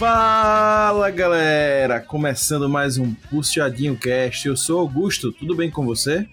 Fala galera! Começando mais um Puxadinho Cast. Eu sou Augusto, tudo bem com você?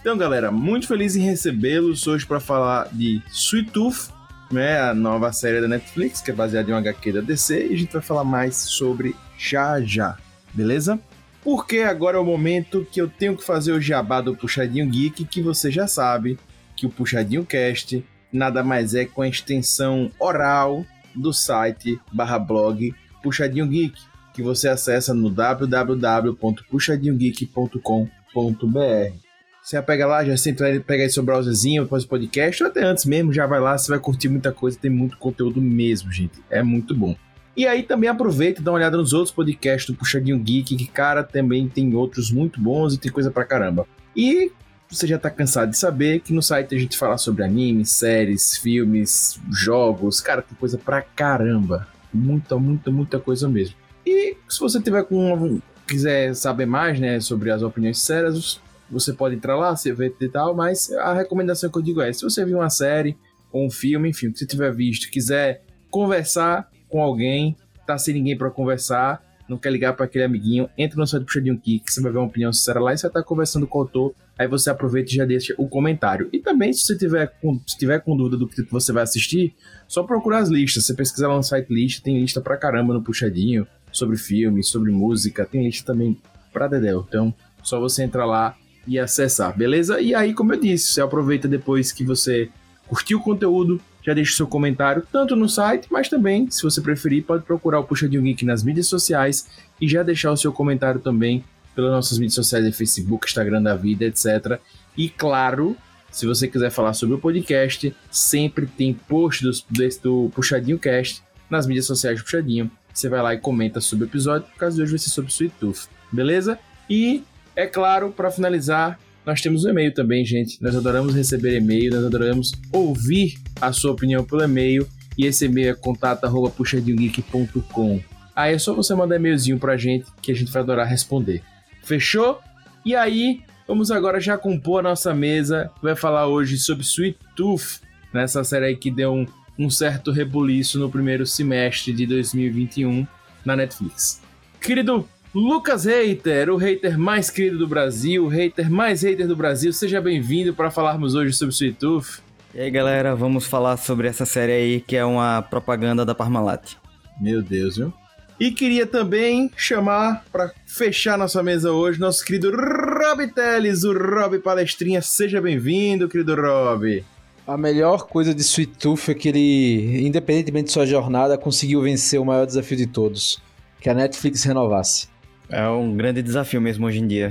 Então, galera, muito feliz em recebê-los hoje para falar de Sweet Tooth, né, a nova série da Netflix, que é baseada em um HQ da DC, e a gente vai falar mais sobre já já, beleza? Porque agora é o momento que eu tenho que fazer o jabá do Puxadinho Geek, que você já sabe que o Puxadinho Cast nada mais é com a extensão oral do site barra blog Puxadinho Geek, que você acessa no www.puxadinhogeek.com.br. Você pega lá, já sempre pega aí seu browserzinho, depois do podcast, ou até antes mesmo, já vai lá, você vai curtir muita coisa, tem muito conteúdo mesmo, gente. É muito bom. E aí também aproveita e dá uma olhada nos outros podcasts do Puxadinho Geek, que, cara, também tem outros muito bons e tem coisa pra caramba. E você já tá cansado de saber que no site a gente fala sobre animes, séries, filmes, jogos, cara, tem coisa pra caramba. Muita, muita, muita coisa mesmo. E se você tiver com quiser saber mais, né, sobre as opiniões sérias, você pode entrar lá, você vê e tal, mas a recomendação que eu digo é, se você viu uma série ou um filme, enfim, que você tiver visto, quiser conversar com alguém, tá sem ninguém para conversar, não quer ligar para aquele amiguinho, entra no site do Puxadinho Kick, você vai ver uma opinião sincera lá e você vai estar tá conversando com o autor, aí você aproveita e já deixa o comentário. E também, se você tiver com, se tiver com dúvida do que você vai assistir, só procurar as listas. Você pesquisar lá no site lista, tem lista pra caramba no Puxadinho, sobre filmes, sobre música, tem lista também pra Dedel. Então, só você entrar lá e acessar, beleza? E aí, como eu disse, você aproveita depois que você curtiu o conteúdo, já deixa o seu comentário tanto no site, mas também, se você preferir, pode procurar o Puxadinho Geek nas mídias sociais e já deixar o seu comentário também pelas nossas mídias sociais de Facebook, Instagram da vida, etc. E claro, se você quiser falar sobre o podcast, sempre tem post do, do Puxadinho Cast nas mídias sociais do Puxadinho. Você vai lá e comenta sobre o episódio, por causa de hoje vai ser sobre Sweet Tooth, beleza? E é claro, para finalizar, nós temos um e-mail também, gente. Nós adoramos receber e-mail, nós adoramos ouvir a sua opinião pelo e-mail. E esse e-mail é contato.puxadinhogeek.com. Aí é só você mandar e-mailzinho pra gente que a gente vai adorar responder. Fechou? E aí, vamos agora já compor a nossa mesa. Vai falar hoje sobre Sweet Tooth, nessa série aí que deu um, um certo rebuliço no primeiro semestre de 2021 na Netflix. Querido Lucas Hater, o hater mais querido do Brasil, o hater mais hater do Brasil, seja bem-vindo para falarmos hoje sobre Sweet Tooth. E aí, galera, vamos falar sobre essa série aí que é uma propaganda da Parmalat. Meu Deus, viu? E queria também chamar para fechar nossa mesa hoje nosso querido Rob Teles, o Rob Palestrinha. Seja bem-vindo, querido Rob. A melhor coisa de Sweet Tooth é que ele, independentemente de sua jornada, conseguiu vencer o maior desafio de todos, que a Netflix renovasse. É um grande desafio mesmo hoje em dia.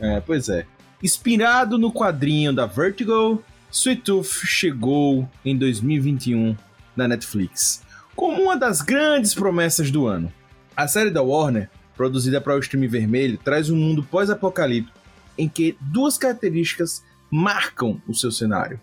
é, pois é. Inspirado no quadrinho da Vertigo, Sweet Tooth chegou em 2021 na Netflix, como uma das grandes promessas do ano. A série da Warner, produzida para o stream vermelho, traz um mundo pós-apocalíptico em que duas características marcam o seu cenário: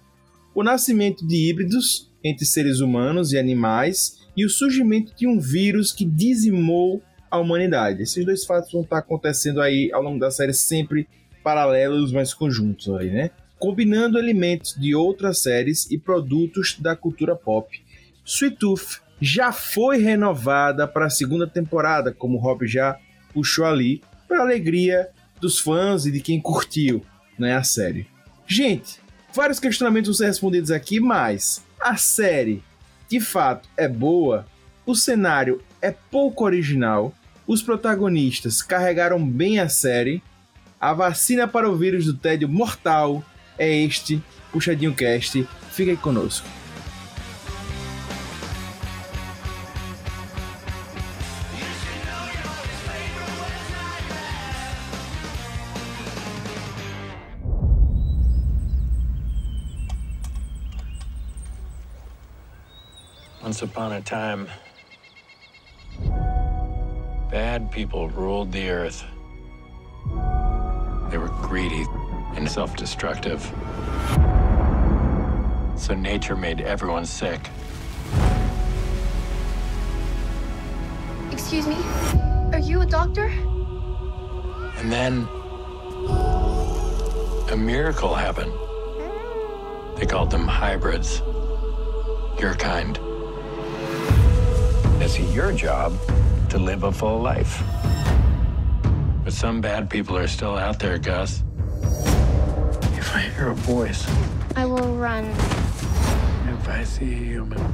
o nascimento de híbridos entre seres humanos e animais e o surgimento de um vírus que dizimou a humanidade. Esses dois fatos vão estar acontecendo aí ao longo da série sempre paralelos, mas conjuntos aí, né? Combinando elementos de outras séries e produtos da cultura pop. Sweet Tooth já foi renovada para a segunda temporada, como o Rob já puxou ali, para alegria dos fãs e de quem curtiu né, a série. Gente, vários questionamentos vão ser respondidos aqui, mas a série de fato é boa, o cenário é pouco original, os protagonistas carregaram bem a série. A vacina para o vírus do tédio mortal é este Puxadinho Cast. Fique aí conosco. Once upon a time Bad people ruled the earth. They were greedy and self destructive. So nature made everyone sick. Excuse me? Are you a doctor? And then a miracle happened. They called them hybrids. Your kind. It's your job to live a full life. But some bad people are still out there, Gus. If I hear a voice, I will run. if I see a human,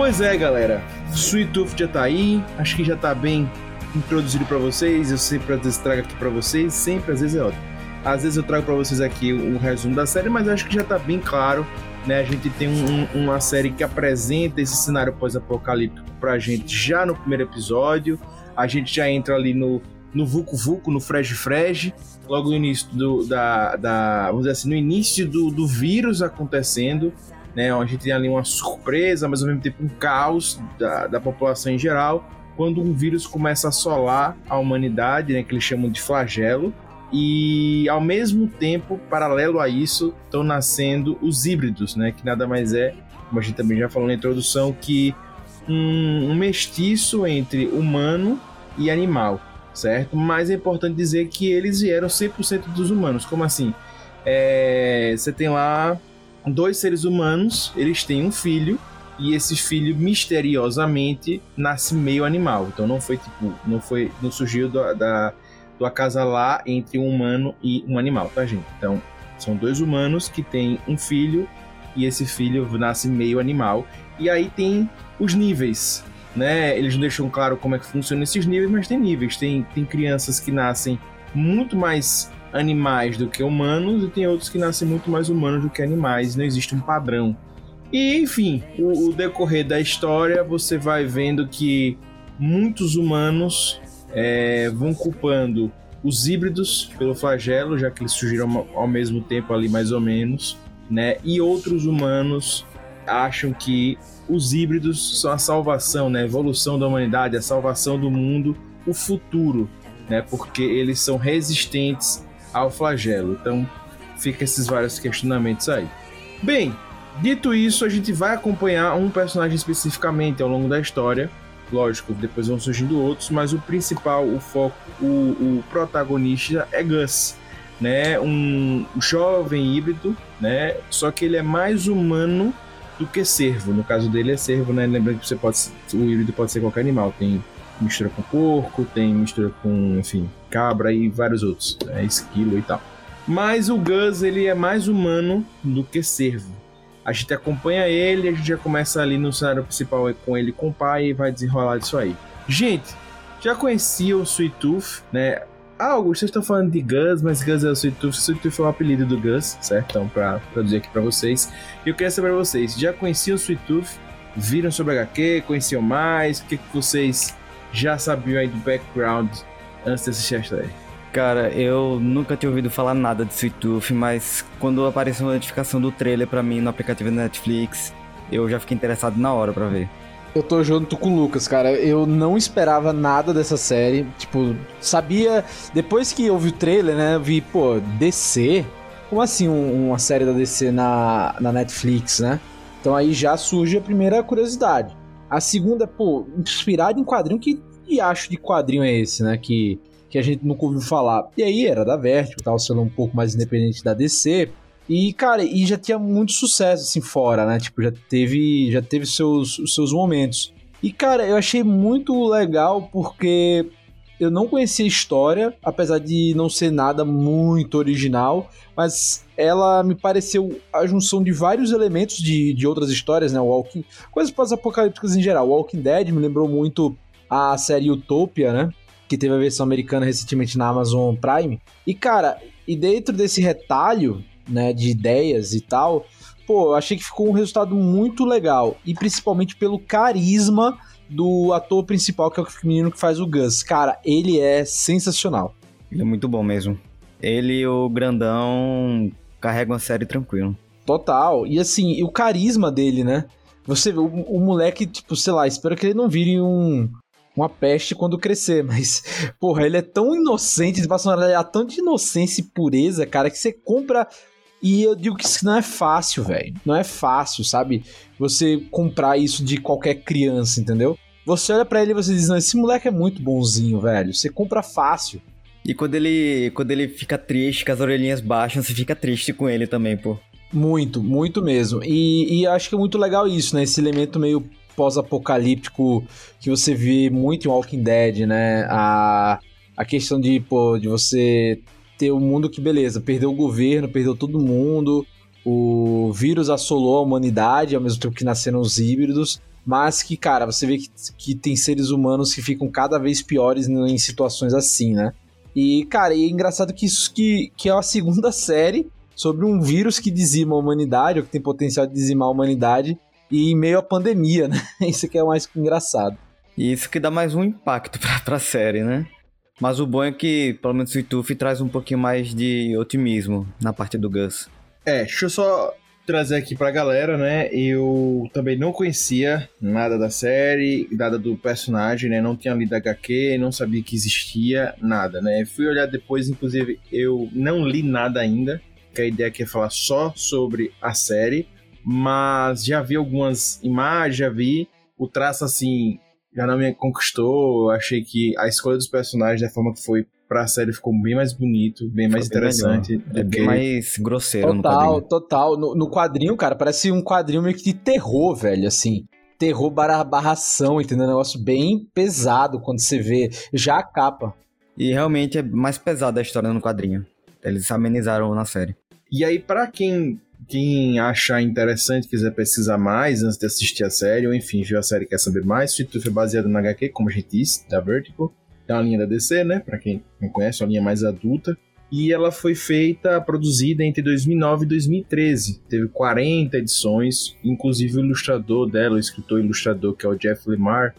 Pois é, galera. Sweet Tooth já tá aí. Acho que já tá bem introduzido pra vocês. Eu sempre às vezes trago aqui pra vocês. Sempre, às vezes é ótimo. Às vezes eu trago pra vocês aqui o resumo da série, mas acho que já tá bem claro. Né? A gente tem um- um- uma série que apresenta esse cenário pós-apocalíptico pra gente já no primeiro episódio. A gente já entra ali no, no Vucu Vucu, no Fresh Fresh, logo no início do, da, da. Vamos dizer assim, no início do, do vírus acontecendo né? A gente tem ali uma surpresa, mas ao mesmo tempo um caos da, da população em geral, quando um vírus começa a assolar a humanidade, né? Que eles chamam de flagelo. E ao mesmo tempo, paralelo a isso, estão nascendo os híbridos, né? Que nada mais é, como a gente também já falou na introdução, que um, um mestiço entre humano e animal, certo? Mas é importante dizer que eles vieram 100% dos humanos. Como assim? É, você tem lá dois seres humanos, eles têm um filho e esse filho misteriosamente nasce meio animal. Então não foi tipo, não foi, não surgiu da, da do acasalar entre um humano e um animal, tá gente? Então são dois humanos que têm um filho e esse filho nasce meio animal. E aí tem os níveis, né? Eles não deixam claro como é que funcionam esses níveis, mas tem níveis. Tem, tem crianças que nascem muito mais animais do que humanos e tem outros que nascem muito mais humanos do que animais. Não existe um padrão. E enfim, o, o decorrer da história você vai vendo que muitos humanos é, vão culpando os híbridos pelo flagelo, já que eles surgiram ao mesmo tempo ali mais ou menos, né? E outros humanos acham que os híbridos são a salvação, né? A evolução da humanidade, a salvação do mundo, o futuro, né? Porque eles são resistentes ao flagelo. Então, fica esses vários questionamentos aí. Bem, dito isso, a gente vai acompanhar um personagem especificamente ao longo da história. Lógico, depois vão surgindo outros, mas o principal, o foco, o, o protagonista é Gus, né? Um jovem híbrido, né? Só que ele é mais humano do que cervo. No caso dele é cervo, né? Lembrando que você pode, o híbrido pode ser qualquer animal. Tem mistura com porco, tem mistura com, enfim, cabra e vários outros, né? esquilo e tal. Mas o Gus, ele é mais humano do que cervo. A gente acompanha ele, a gente já começa ali no cenário principal com ele com o pai e vai desenrolar disso aí. Gente, já conhecia o Sweet Tooth, né? Ah, Augusto, vocês estão falando de Gus, mas Gus é o Sweet Tooth. Sweet Tooth é o apelido do Gus, certo? Então, pra traduzir aqui pra vocês. E eu queria saber pra vocês, já conheciam o Sweet Tooth? Viram sobre HQ? Conheciam mais? O que, que vocês já sabiam aí do background antes de assistir a série? Cara, eu nunca tinha ouvido falar nada de Sweet Tooth, mas quando apareceu a notificação do trailer pra mim no aplicativo da Netflix, eu já fiquei interessado na hora pra ver. Eu tô junto com o Lucas, cara. Eu não esperava nada dessa série. Tipo, sabia. Depois que eu vi o trailer, né? Eu vi, pô, DC? Como assim um- uma série da DC na, na Netflix, né? Então aí já surge a primeira curiosidade. A segunda, pô, inspirado em quadrinho. Que, acho de quadrinho é esse, né? Que, que a gente nunca ouviu falar. E aí era da Vertigo, tava sendo um pouco mais independente da DC. E, cara, e já tinha muito sucesso, assim, fora, né? Tipo, já teve, já teve seus, seus momentos. E, cara, eu achei muito legal porque eu não conhecia a história, apesar de não ser nada muito original, mas ela me pareceu a junção de vários elementos de, de outras histórias, né? Walking, coisas pós-apocalípticas em geral. Walking Dead me lembrou muito a série Utopia, né? que teve a versão americana recentemente na Amazon Prime. E, cara, e dentro desse retalho, né, de ideias e tal, pô, eu achei que ficou um resultado muito legal. E principalmente pelo carisma do ator principal, que é o menino que faz o Gus. Cara, ele é sensacional. Ele é muito bom mesmo. Ele e o grandão carregam a série tranquilo. Total. E assim, e o carisma dele, né? Você o, o moleque, tipo, sei lá, espero que ele não vire um uma peste quando crescer, mas, porra, ele é tão inocente, ele passa uma tão de inocência e pureza, cara, que você compra. E eu digo que isso não é fácil, velho. Não é fácil, sabe? Você comprar isso de qualquer criança, entendeu? Você olha para ele e você diz: Não, esse moleque é muito bonzinho, velho. Você compra fácil. E quando ele, quando ele fica triste, com as orelhinhas baixas, você fica triste com ele também, pô. Muito, muito mesmo. E, e acho que é muito legal isso, né? Esse elemento meio pós-apocalíptico que você vê muito em Walking Dead, né? A, a questão de, pô, de você ter um mundo que, beleza, perdeu o governo, perdeu todo mundo, o vírus assolou a humanidade, ao mesmo tempo que nasceram os híbridos, mas que, cara, você vê que, que tem seres humanos que ficam cada vez piores em situações assim, né? E, cara, e é engraçado que isso que, que é a segunda série sobre um vírus que dizima a humanidade, ou que tem potencial de dizimar a humanidade, e em meio à pandemia, né? Isso que é mais engraçado. E isso que dá mais um impacto pra, pra série, né? Mas o bom é que, pelo menos o YouTube traz um pouquinho mais de otimismo na parte do Gus. É, deixa eu só trazer aqui pra galera, né? Eu também não conhecia nada da série, nada do personagem, né? Não tinha lido HQ, não sabia que existia nada, né? Fui olhar depois, inclusive, eu não li nada ainda, que a ideia aqui é falar só sobre a série mas já vi algumas imagens, já vi o traço assim, já não me conquistou. Achei que a escolha dos personagens, da forma que foi pra série, ficou bem mais bonito, bem mais bem interessante. É bem mais grosseiro total, no quadrinho. Total, no, no quadrinho, cara, parece um quadrinho meio que de terror, velho, assim terror barra barração, entendeu? Um negócio bem pesado quando você vê já a capa. E realmente é mais pesada a história no quadrinho. Eles amenizaram na série. E aí, para quem quem achar interessante, quiser pesquisar mais antes de assistir a série, ou enfim, viu a série quer saber mais, Sweet Tooth é baseado na HQ, como a gente disse, da Vertical. É uma linha da DC, né? Pra quem não conhece, é uma linha mais adulta. E ela foi feita, produzida entre 2009 e 2013. Teve 40 edições, inclusive o ilustrador dela, o escritor ilustrador, que é o Jeff Lemar,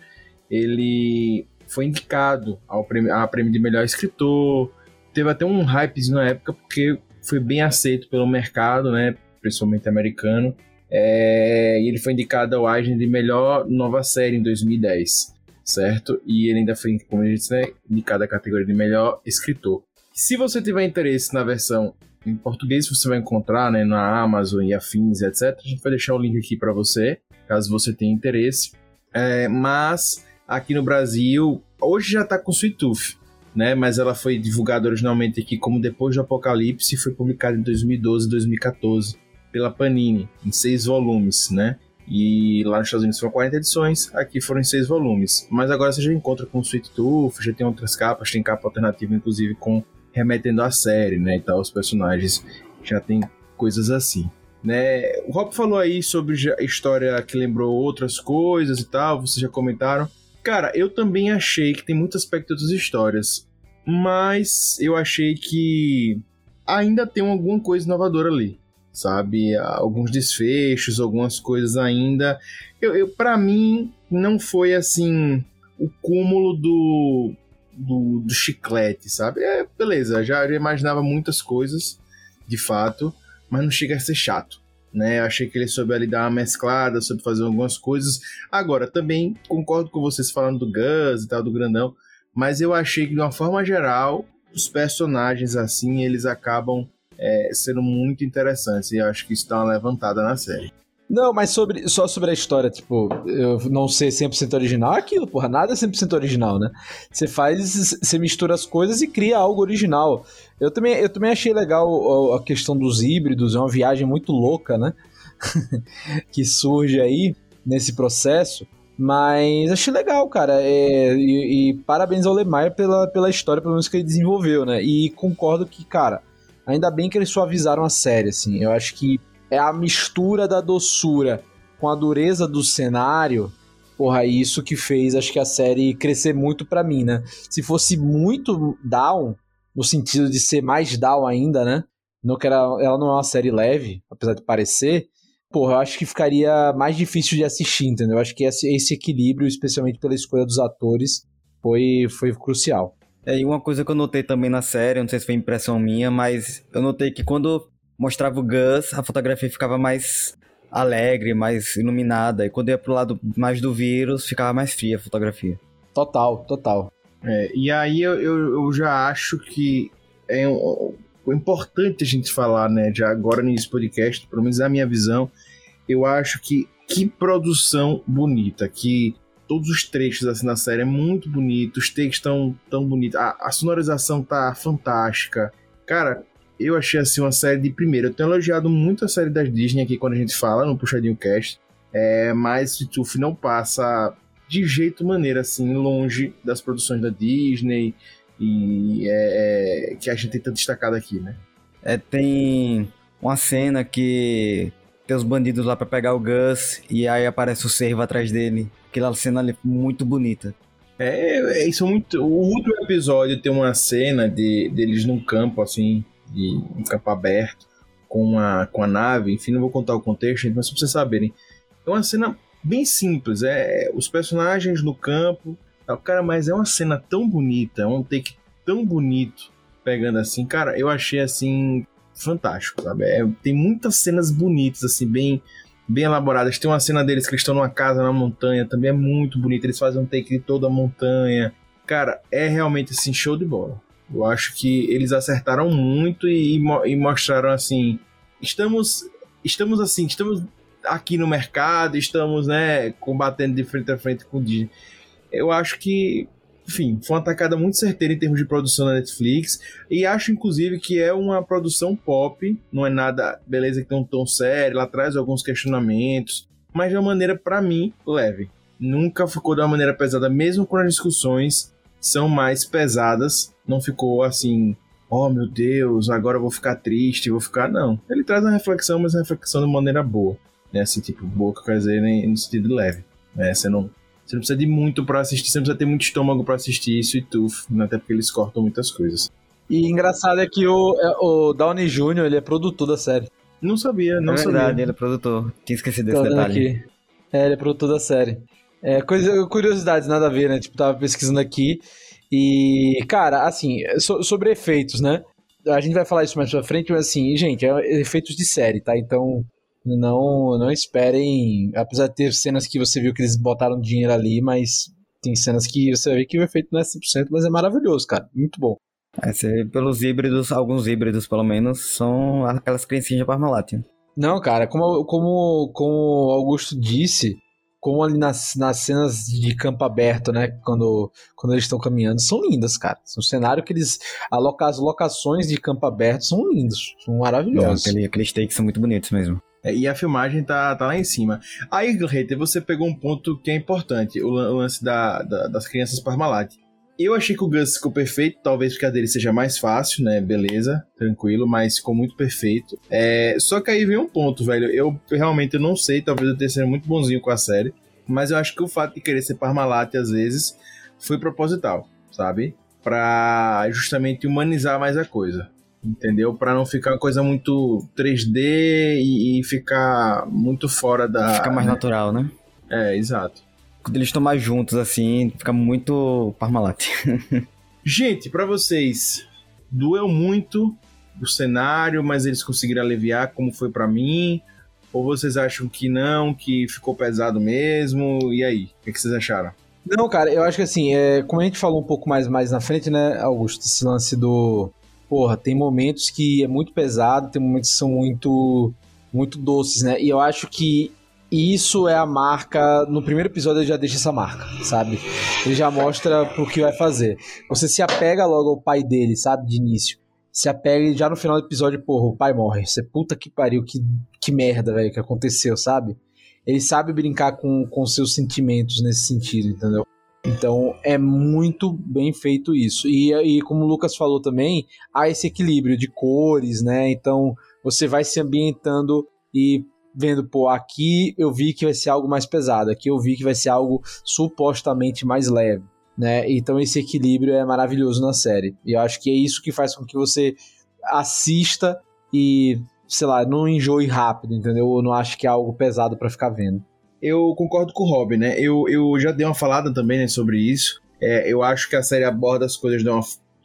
ele foi indicado ao prêmio, a prêmio de melhor escritor. Teve até um hype na época, porque foi bem aceito pelo mercado, né? Principalmente americano. É, e ele foi indicado ao Eisner de melhor nova série em 2010, certo? E ele ainda foi, como gente disse, né, indicado a categoria de melhor escritor. Se você tiver interesse na versão em português, você vai encontrar né, na Amazon e afins, etc. A gente vai deixar o link aqui para você, caso você tenha interesse. É, mas aqui no Brasil, hoje já está com Sweet Tooth, né? Mas ela foi divulgada originalmente aqui como Depois do Apocalipse e foi publicada em 2012 e 2014 pela Panini, em seis volumes, né? E lá nos Estados Unidos foram 40 edições, aqui foram em seis volumes. Mas agora você já encontra com Sweet Tooth, já tem outras capas, tem capa alternativa, inclusive com remetendo à série, né? E tal, os personagens já tem coisas assim. Né? O Rob falou aí sobre a história que lembrou outras coisas e tal, vocês já comentaram. Cara, eu também achei que tem muito aspecto outras histórias, mas eu achei que ainda tem alguma coisa inovadora ali sabe? Alguns desfechos, algumas coisas ainda. Eu, eu para mim não foi assim o cúmulo do, do, do chiclete, sabe? É, beleza, já, imaginava muitas coisas, de fato, mas não chega a ser chato. Né, achei que ele soube ali dar uma mesclada, soube fazer algumas coisas. Agora, também concordo com vocês falando do Gus e tal, do grandão, mas eu achei que de uma forma geral, os personagens assim, eles acabam é, sendo muito interessantes. E acho que isso dá uma levantada na série. Não, mas sobre, só sobre a história, tipo, eu não ser 100% original, aquilo, porra, nada é 100% original, né? Você faz, você mistura as coisas e cria algo original. Eu também, eu também achei legal a questão dos híbridos, é uma viagem muito louca, né? que surge aí nesse processo. Mas achei legal, cara. É, e, e, parabéns ao Lemar pela, pela história, pelo menos que ele desenvolveu, né? E concordo que, cara, Ainda bem que eles suavizaram a série, assim. Eu acho que é a mistura da doçura com a dureza do cenário. Porra, isso que fez, acho que a série crescer muito pra mim, né? Se fosse muito down, no sentido de ser mais down ainda, né? Não que ela, ela não é uma série leve, apesar de parecer, porra, eu acho que ficaria mais difícil de assistir, entendeu? Eu acho que esse, esse equilíbrio, especialmente pela escolha dos atores, foi, foi crucial. É, e uma coisa que eu notei também na série, não sei se foi impressão minha, mas eu notei que quando mostrava o Gus, a fotografia ficava mais alegre, mais iluminada, e quando ia pro lado mais do vírus, ficava mais fria a fotografia. Total, total. É, e aí eu, eu, eu já acho que é um, importante a gente falar, né, já agora nesse podcast, pelo menos na minha visão, eu acho que que produção bonita, que todos os trechos assim na série é muito bonito, os takes estão tão bonitos, a, a, sonorização tá fantástica. Cara, eu achei assim uma série de primeira. Eu tenho elogiado muito a série das Disney aqui quando a gente fala no Puxadinho Cast, é, mas Tuf não passa de jeito maneira assim longe das produções da Disney e é, é, que a gente tenta destacar aqui, né? É, tem uma cena que tem os bandidos lá para pegar o Gus e aí aparece o servo atrás dele. Aquela cena ali muito bonita. É, é isso é muito. O último episódio tem uma cena de deles num campo assim, de um campo aberto com a com a nave. Enfim, não vou contar o contexto, mas pra vocês saberem. É uma cena bem simples. É os personagens no campo Tá, cara, mas é uma cena tão bonita, é um take tão bonito pegando assim. Cara, eu achei assim fantástico, sabe? É, tem muitas cenas bonitas, assim, bem bem elaboradas. Tem uma cena deles que eles estão numa casa na montanha, também é muito bonita. Eles fazem um take de toda a montanha. Cara, é realmente assim, show de bola. Eu acho que eles acertaram muito e, e mostraram assim. Estamos. Estamos assim, estamos aqui no mercado, estamos, né, combatendo de frente a frente com o Disney eu acho que, enfim, foi uma atacada muito certeira em termos de produção na Netflix. E acho, inclusive, que é uma produção pop, não é nada, beleza, que tem um tom sério, ela traz alguns questionamentos, mas de uma maneira, para mim, leve. Nunca ficou de uma maneira pesada, mesmo quando as discussões são mais pesadas. Não ficou assim, oh meu Deus, agora eu vou ficar triste, vou ficar. Não. Ele traz uma reflexão, mas uma reflexão de maneira boa. Né? Assim, tipo, boa, quer dizer, no sentido leve. Né? Você não você não precisa de muito para assistir, você não precisa ter muito estômago para assistir isso e tuf, né? até porque eles cortam muitas coisas. E engraçado é que o, é, o Downey Jr., ele é produtor da série. Não sabia, não é sabia. verdade, ele é produtor. Tinha esquecido desse detalhe. Aqui. É, ele é produtor da série. É, coisa, curiosidades, nada a ver, né? Tipo, tava pesquisando aqui. E, cara, assim, so, sobre efeitos, né? A gente vai falar isso mais pra frente, mas assim, gente, é efeitos de série, tá? Então, não, não esperem. Apesar de ter cenas que você viu que eles botaram dinheiro ali, mas tem cenas que você vê que o efeito não é 100%, mas é maravilhoso, cara. Muito bom. É, se, pelos híbridos, alguns híbridos pelo menos, são aquelas criancinhas de Parmalat. Não, cara, como, como, como o Augusto disse, como ali nas, nas cenas de campo aberto, né? Quando, quando eles estão caminhando, são lindas, cara. Um cenário que eles. Aloca, as locações de campo aberto são lindos, são maravilhosos. aquele, aqueles takes são muito bonitos mesmo. É, e a filmagem tá, tá lá em cima. Aí, Hater, você pegou um ponto que é importante: o, lance da, da, das crianças Parmalat. Eu achei que o Gus ficou perfeito, talvez porque a dele seja mais fácil, né? Beleza, tranquilo, mas ficou muito perfeito. É, só que aí vem um ponto, velho. Eu realmente não sei, talvez eu tenha sido muito bonzinho com a série, mas eu acho que o fato de querer ser Parmalat às vezes foi proposital, sabe? Pra justamente humanizar mais a coisa entendeu? Para não ficar uma coisa muito 3D e, e ficar muito fora da. Fica mais né? natural, né? É, exato. Quando eles estão mais juntos, assim, fica muito Parmalat. Gente, para vocês, doeu muito o cenário, mas eles conseguiram aliviar como foi para mim? Ou vocês acham que não, que ficou pesado mesmo? E aí, o que, que vocês acharam? Não, cara, eu acho que assim, é, como a gente falou um pouco mais, mais na frente, né, Augusto, esse lance do, porra, tem momentos que é muito pesado, tem momentos que são muito, muito doces, né? E eu acho que isso é a marca. No primeiro episódio ele já deixa essa marca, sabe? Ele já mostra pro que vai fazer. Você se apega logo ao pai dele, sabe? De início. Se apega e já no final do episódio, porra, o pai morre. Você puta que pariu, que, que merda, velho, que aconteceu, sabe? Ele sabe brincar com, com seus sentimentos nesse sentido, entendeu? Então é muito bem feito isso. E, e como o Lucas falou também, há esse equilíbrio de cores, né? Então você vai se ambientando e vendo, pô, aqui eu vi que vai ser algo mais pesado, aqui eu vi que vai ser algo supostamente mais leve, né? Então esse equilíbrio é maravilhoso na série. E eu acho que é isso que faz com que você assista e, sei lá, não enjoe rápido, entendeu? Eu não acho que é algo pesado para ficar vendo. Eu concordo com o Rob, né? Eu, eu já dei uma falada também né, sobre isso. É, eu acho que a série aborda as coisas de uma,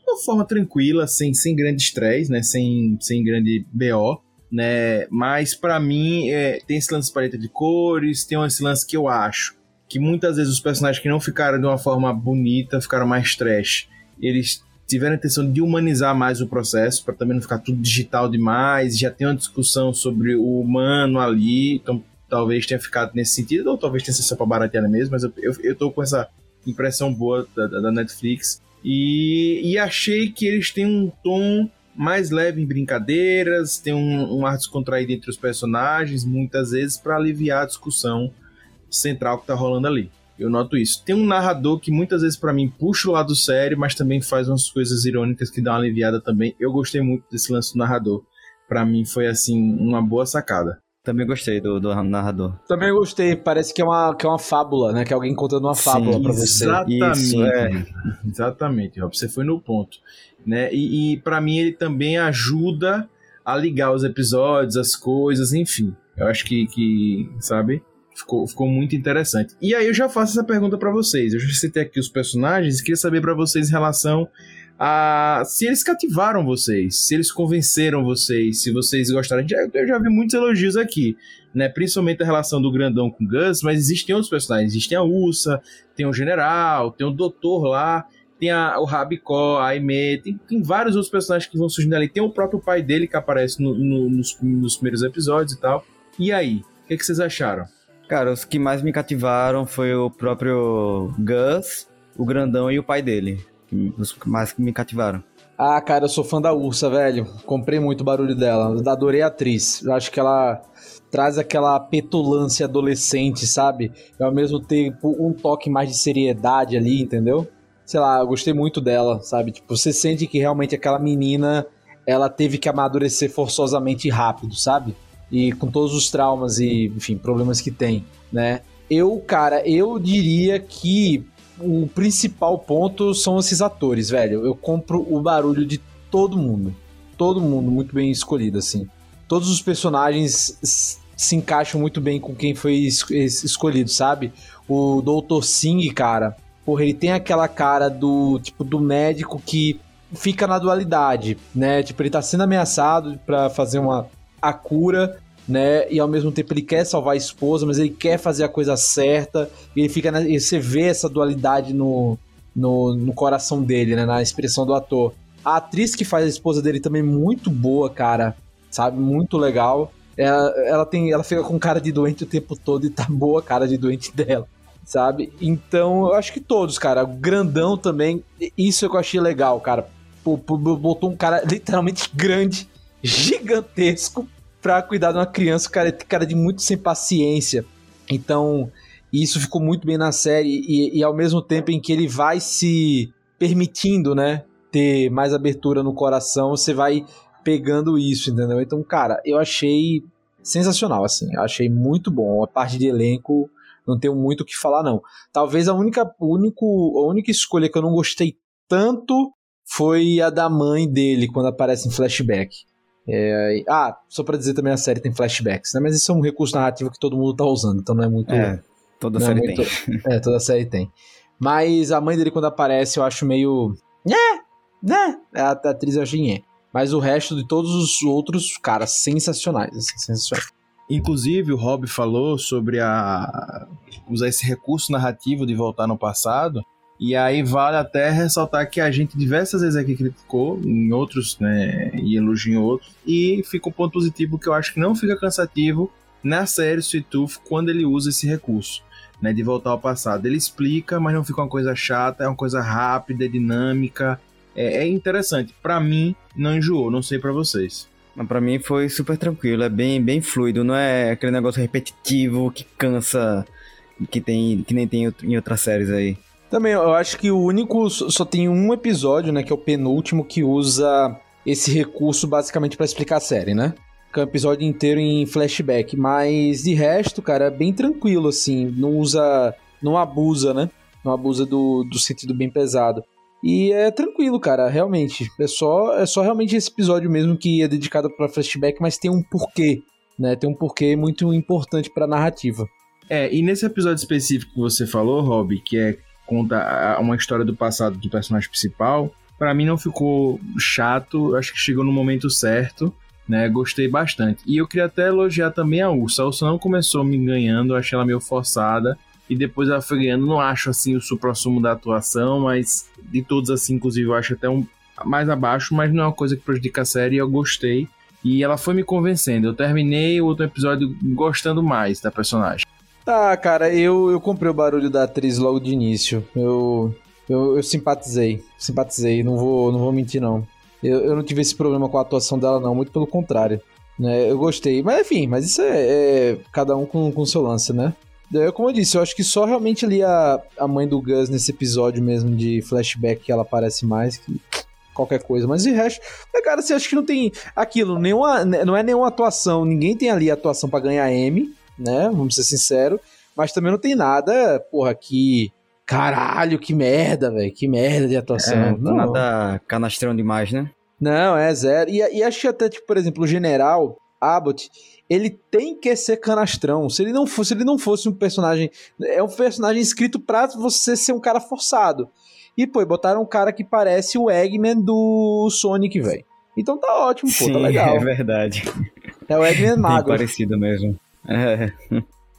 uma forma tranquila, sem, sem grande estresse, né? Sem, sem grande BO. Né? Mas para mim é, tem esse lance de paleta de cores, tem esse lance que eu acho que muitas vezes os personagens que não ficaram de uma forma bonita ficaram mais trash. Eles tiveram a intenção de humanizar mais o processo, para também não ficar tudo digital demais. Já tem uma discussão sobre o humano ali, então talvez tenha ficado nesse sentido, ou talvez tenha sido só pra baratear mesmo, mas eu, eu, eu tô com essa impressão boa da, da Netflix. E, e, achei que eles têm um tom mais leve em brincadeiras, tem um, um ar descontraído entre os personagens, muitas vezes para aliviar a discussão central que tá rolando ali. Eu noto isso. Tem um narrador que muitas vezes para mim puxa o lado sério, mas também faz umas coisas irônicas que dão uma aliviada também. Eu gostei muito desse lance do narrador. Para mim foi assim uma boa sacada. Também gostei do, do narrador. Também gostei, parece que é uma, que é uma fábula, né? Que é alguém contando uma fábula para você. Exatamente. Isso, é. Exatamente, Rob, você foi no ponto. Né? E, e para mim ele também ajuda a ligar os episódios, as coisas, enfim. Eu acho que, que sabe? Ficou, ficou muito interessante. E aí eu já faço essa pergunta para vocês. Eu já citei aqui os personagens e queria saber para vocês em relação a se eles cativaram vocês, se eles convenceram vocês, se vocês gostaram. Eu já vi muitos elogios aqui, né? Principalmente a relação do grandão com Gus, mas existem outros personagens. Existem a Ursa, tem o General, tem o Doutor lá, tem a, o Rabicó, a Aimee, tem, tem, vários outros personagens que vão surgindo ali. Tem o próprio pai dele que aparece no, no, nos, nos, primeiros episódios e tal. E aí, o que, que vocês acharam? Cara, os que mais me cativaram foi o próprio Gus, o grandão e o pai dele os mais que me cativaram. Ah, cara, eu sou fã da Ursa, velho. Comprei muito o barulho dela. Adorei a atriz. Eu acho que ela traz aquela petulância adolescente, sabe? E ao mesmo tempo um toque mais de seriedade ali, entendeu? Sei lá, eu gostei muito dela, sabe? Tipo, você sente que realmente aquela menina ela teve que amadurecer forçosamente rápido, sabe? E com todos os traumas e, enfim, problemas que tem, né? Eu, cara, eu diria que o principal ponto são esses atores, velho. Eu compro o barulho de todo mundo. Todo mundo muito bem escolhido, assim. Todos os personagens se encaixam muito bem com quem foi es escolhido, sabe? O Dr. Singh, cara, porra, ele tem aquela cara do tipo do médico que fica na dualidade, né? Tipo, ele tá sendo ameaçado para fazer uma a cura, né? E ao mesmo tempo ele quer salvar a esposa, mas ele quer fazer a coisa certa. E ele fica. Na, e você vê essa dualidade no, no, no coração dele, né? Na expressão do ator. A atriz que faz a esposa dele também muito boa, cara. Sabe? Muito legal. Ela, ela, tem, ela fica com cara de doente o tempo todo e tá boa a cara de doente dela, sabe? Então, eu acho que todos, cara. Grandão também, isso é que eu achei legal, cara. Botou um cara literalmente grande, gigantesco, pra cuidar de uma criança, cara, cara de muito sem paciência. Então, isso ficou muito bem na série e, e ao mesmo tempo em que ele vai se permitindo, né, ter mais abertura no coração, você vai pegando isso, entendeu? Então, cara, eu achei sensacional, assim, eu achei muito bom. A parte de elenco, não tenho muito o que falar, não. Talvez a única, único, a única escolha que eu não gostei tanto foi a da mãe dele, quando aparece em flashback. É, ah, só para dizer também a série tem flashbacks, né? Mas isso é um recurso narrativo que todo mundo tá usando, então não é muito. É, toda série é muito, tem. É, toda série tem. Mas a mãe dele, quando aparece, eu acho meio. Né? Né? A, a atriz é. Mas o resto de todos os outros, cara, sensacionais. Assim, sensacionais. Inclusive, o Rob falou sobre a usar esse recurso narrativo de voltar no passado. E aí vale até ressaltar que a gente diversas vezes aqui criticou, em outros, né, e elogiou em outros, e fica um ponto positivo que eu acho que não fica cansativo na série Tooth quando ele usa esse recurso, né, de voltar ao passado. Ele explica, mas não fica uma coisa chata, é uma coisa rápida, dinâmica, é, é interessante. Para mim, não enjoou, não sei para vocês. Mas pra mim foi super tranquilo, é bem, bem fluido, não é aquele negócio repetitivo que cansa, que, tem, que nem tem em outras séries aí. Também, eu acho que o único. Só tem um episódio, né? Que é o penúltimo, que usa esse recurso basicamente para explicar a série, né? que é um episódio inteiro em flashback. Mas de resto, cara, é bem tranquilo, assim. Não usa. Não abusa, né? Não abusa do, do sentido bem pesado. E é tranquilo, cara, realmente. É só, é só realmente esse episódio mesmo que é dedicado para flashback, mas tem um porquê, né? Tem um porquê muito importante pra narrativa. É, e nesse episódio específico que você falou, Rob, que é conta uma história do passado do personagem principal, pra mim não ficou chato, acho que chegou no momento certo, né? Gostei bastante. E eu queria até elogiar também a Ursa. A Ursa não começou me ganhando, achei ela meio forçada. E depois ela foi ganhando, não acho assim o supra-sumo da atuação, mas de todos assim, inclusive, eu acho até um mais abaixo, mas não é uma coisa que prejudica a série, eu gostei. E ela foi me convencendo. Eu terminei o outro episódio gostando mais da personagem. Ah, cara, eu, eu comprei o barulho da atriz logo de início. Eu, eu, eu simpatizei. Simpatizei, não vou, não vou mentir, não. Eu, eu não tive esse problema com a atuação dela, não. Muito pelo contrário. Né? Eu gostei. Mas enfim, mas isso é, é cada um com o seu lance, né? É, como eu disse, eu acho que só realmente ali a, a mãe do Gus nesse episódio mesmo de flashback que ela aparece mais que qualquer coisa. Mas de resto, é, cara, você acha que não tem aquilo, nenhuma, não é nenhuma atuação. Ninguém tem ali atuação pra ganhar M, né? Vamos ser sinceros. Mas também não tem nada, porra, que. Caralho, que merda, velho. Que merda de atuação. É, não. nada canastrão demais, né? Não, é zero. E, e acho que até, tipo, por exemplo, o general Abbott, ele tem que ser canastrão. Se ele não fosse, se ele não fosse um personagem. É um personagem escrito pra você ser um cara forçado. E, pô, botaram um cara que parece o Eggman do Sonic, velho. Então tá ótimo, pô, tá legal. é verdade. É o Eggman Bem magro. parecido mesmo. É.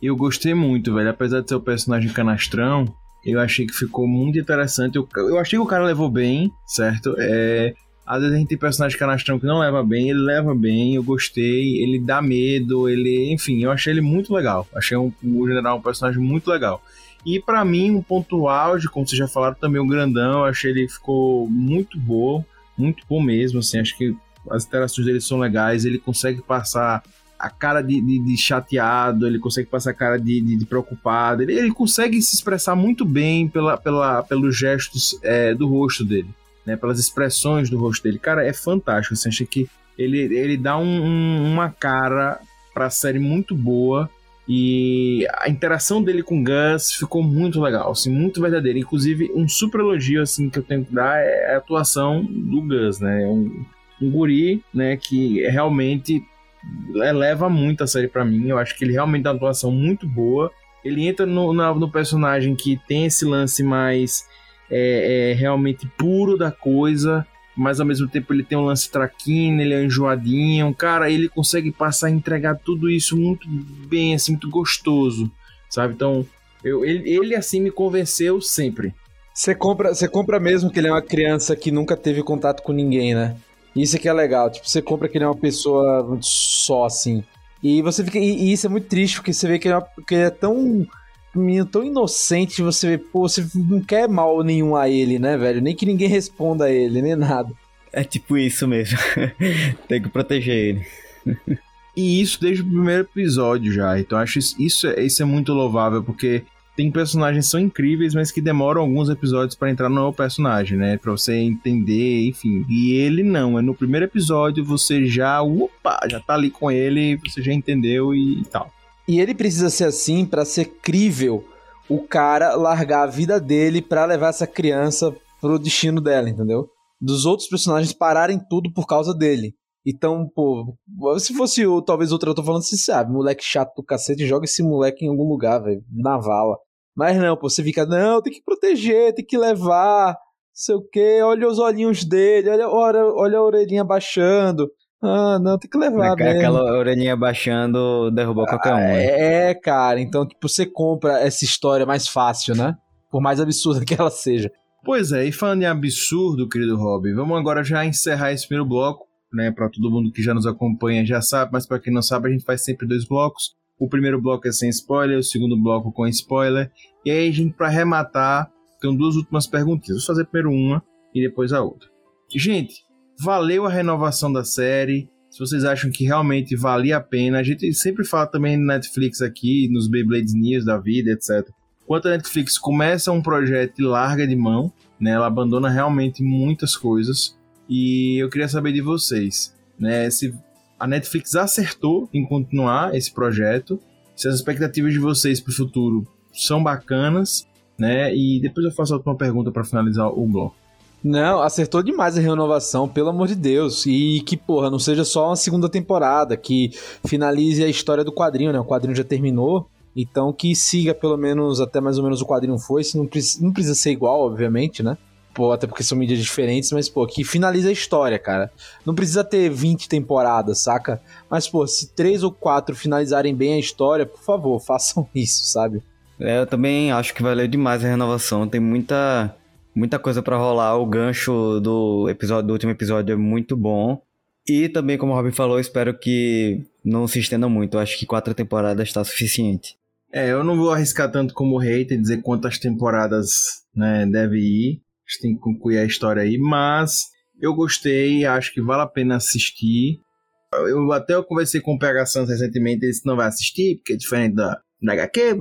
Eu gostei muito, velho. Apesar de ser o personagem canastrão, eu achei que ficou muito interessante. Eu, eu achei que o cara levou bem, certo? É, às vezes a gente tem personagem canastrão que não leva bem, ele leva bem, eu gostei, ele dá medo, ele. Enfim, eu achei ele muito legal. Achei um, o general um personagem muito legal. E pra mim, um ponto auge, como vocês já falaram, também o grandão, eu achei ele ficou muito bom, muito bom mesmo, assim, acho que as interações dele são legais, ele consegue passar a cara de, de- de chateado, ele consegue passar a cara de, de- preocupado, ele, ele consegue se expressar muito bem pela, pela, pelos gestos é, do rosto dele, né, pelas expressões do rosto dele. Cara, é fantástico, assim, achei que ele, ele dá um- um- uma cara pra série muito boa e a interação dele com o Gus ficou muito legal, assim, muito verdadeira. Inclusive, um super elogio assim que eu tenho que dar é a atuação do Gus, né? É Um, um guri, né, que realmente eleva muito a série pra mim. Eu acho que ele realmente dá uma atuação muito boa. Ele entra no, no personagem que tem esse lance mais é, é, realmente puro da coisa, mas ao mesmo tempo ele tem um lance traquino, ele é enjoadinho. Cara, ele consegue passar e entregar tudo isso muito bem, assim, muito gostoso, sabe? Então, eu, ele, ele assim me convenceu sempre. Você compra, você compra mesmo que ele é uma criança que nunca teve contato com ninguém, né? Isso é que é legal. Tipo, você compra que ele é uma pessoa só, assim. E você fica. E, e isso é muito triste, porque você vê que ele é, uma- que ele é tão. Menino tão inocente, você vê, pô, você não quer mal nenhum a ele, né, velho? Nem que ninguém responda a ele, nem nada. É tipo isso mesmo. Tem que proteger ele. E isso desde o primeiro episódio já. Então acho isso, isso, é, isso é muito louvável, porque tem personagens que são incríveis, mas que demoram alguns episódios pra entrar no personagem, né? Pra você entender, enfim. E ele não, é no primeiro episódio você já, opa, já tá ali com ele, você já entendeu e tal. E ele precisa ser assim pra ser crível o cara largar a vida dele pra levar essa criança pro destino dela, entendeu? Dos outros personagens pararem tudo por causa dele. Então, pô, se fosse o, talvez outro eu tô falando, você sabe, moleque chato do cacete, joga esse moleque em algum lugar, velho, na vala. Mas não, pô, você fica, não, tem que proteger, tem que levar, não sei o quê, olha os olhinhos dele, olha, olha, olha a orelhinha baixando. Ah, não, tem que levar mesmo. Aquela orelhinha baixando derrubou qualquer um. né? É, cara, então, tipo, você compra essa história mais fácil, né? Por mais absurda que ela seja. Pois é, e falando em absurdo, querido Rob, vamos agora já encerrar esse primeiro bloco, né? Pra todo mundo que já nos acompanha já sabe, mas pra quem não sabe, a gente faz sempre dois blocos. O primeiro bloco é sem spoiler, o segundo bloco com spoiler. E aí, gente, pra arrematar, tem duas últimas perguntinhas. Vou fazer primeiro uma e depois a outra. Gente, valeu a renovação da série? Se vocês acham que realmente valia a pena, a gente sempre fala também no Netflix aqui, nos Beyblades News da vida, etc. Quando a Netflix começa um projeto e larga de mão, né, ela abandona realmente muitas coisas. E eu queria saber de vocês, né, se a Netflix acertou em continuar esse projeto. Se as expectativas de vocês para o futuro são bacanas, né? E depois eu faço a última pergunta para finalizar o bloco. Não, acertou demais a renovação, pelo amor de Deus. E que, porra, não seja só uma segunda temporada, que finalize a história do quadrinho, né? O quadrinho já terminou. Então que siga pelo menos até mais ou menos o quadrinho foi. Se não, não precisa ser igual, obviamente, né? Pô, até porque são mídias diferentes, mas, pô, que finaliza a história, cara. Não precisa ter 20 temporadas, saca? Mas, pô, se três ou quatro finalizarem bem a história, por favor, façam isso, sabe? É, eu também acho que valeu demais a renovação. Tem muita, muita coisa para rolar. O gancho do episódio do último episódio é muito bom. E também, como o Robin falou, espero que não se estenda muito. Eu acho que quatro temporadas está suficiente. É, eu não vou arriscar tanto como hater dizer quantas temporadas né, deve ir. A gente tem que concluir a história aí, mas eu gostei, acho que vale a pena assistir. Eu até eu conversei com o PH Santos recentemente, ele disse que não vai assistir, porque é diferente da, da HQ.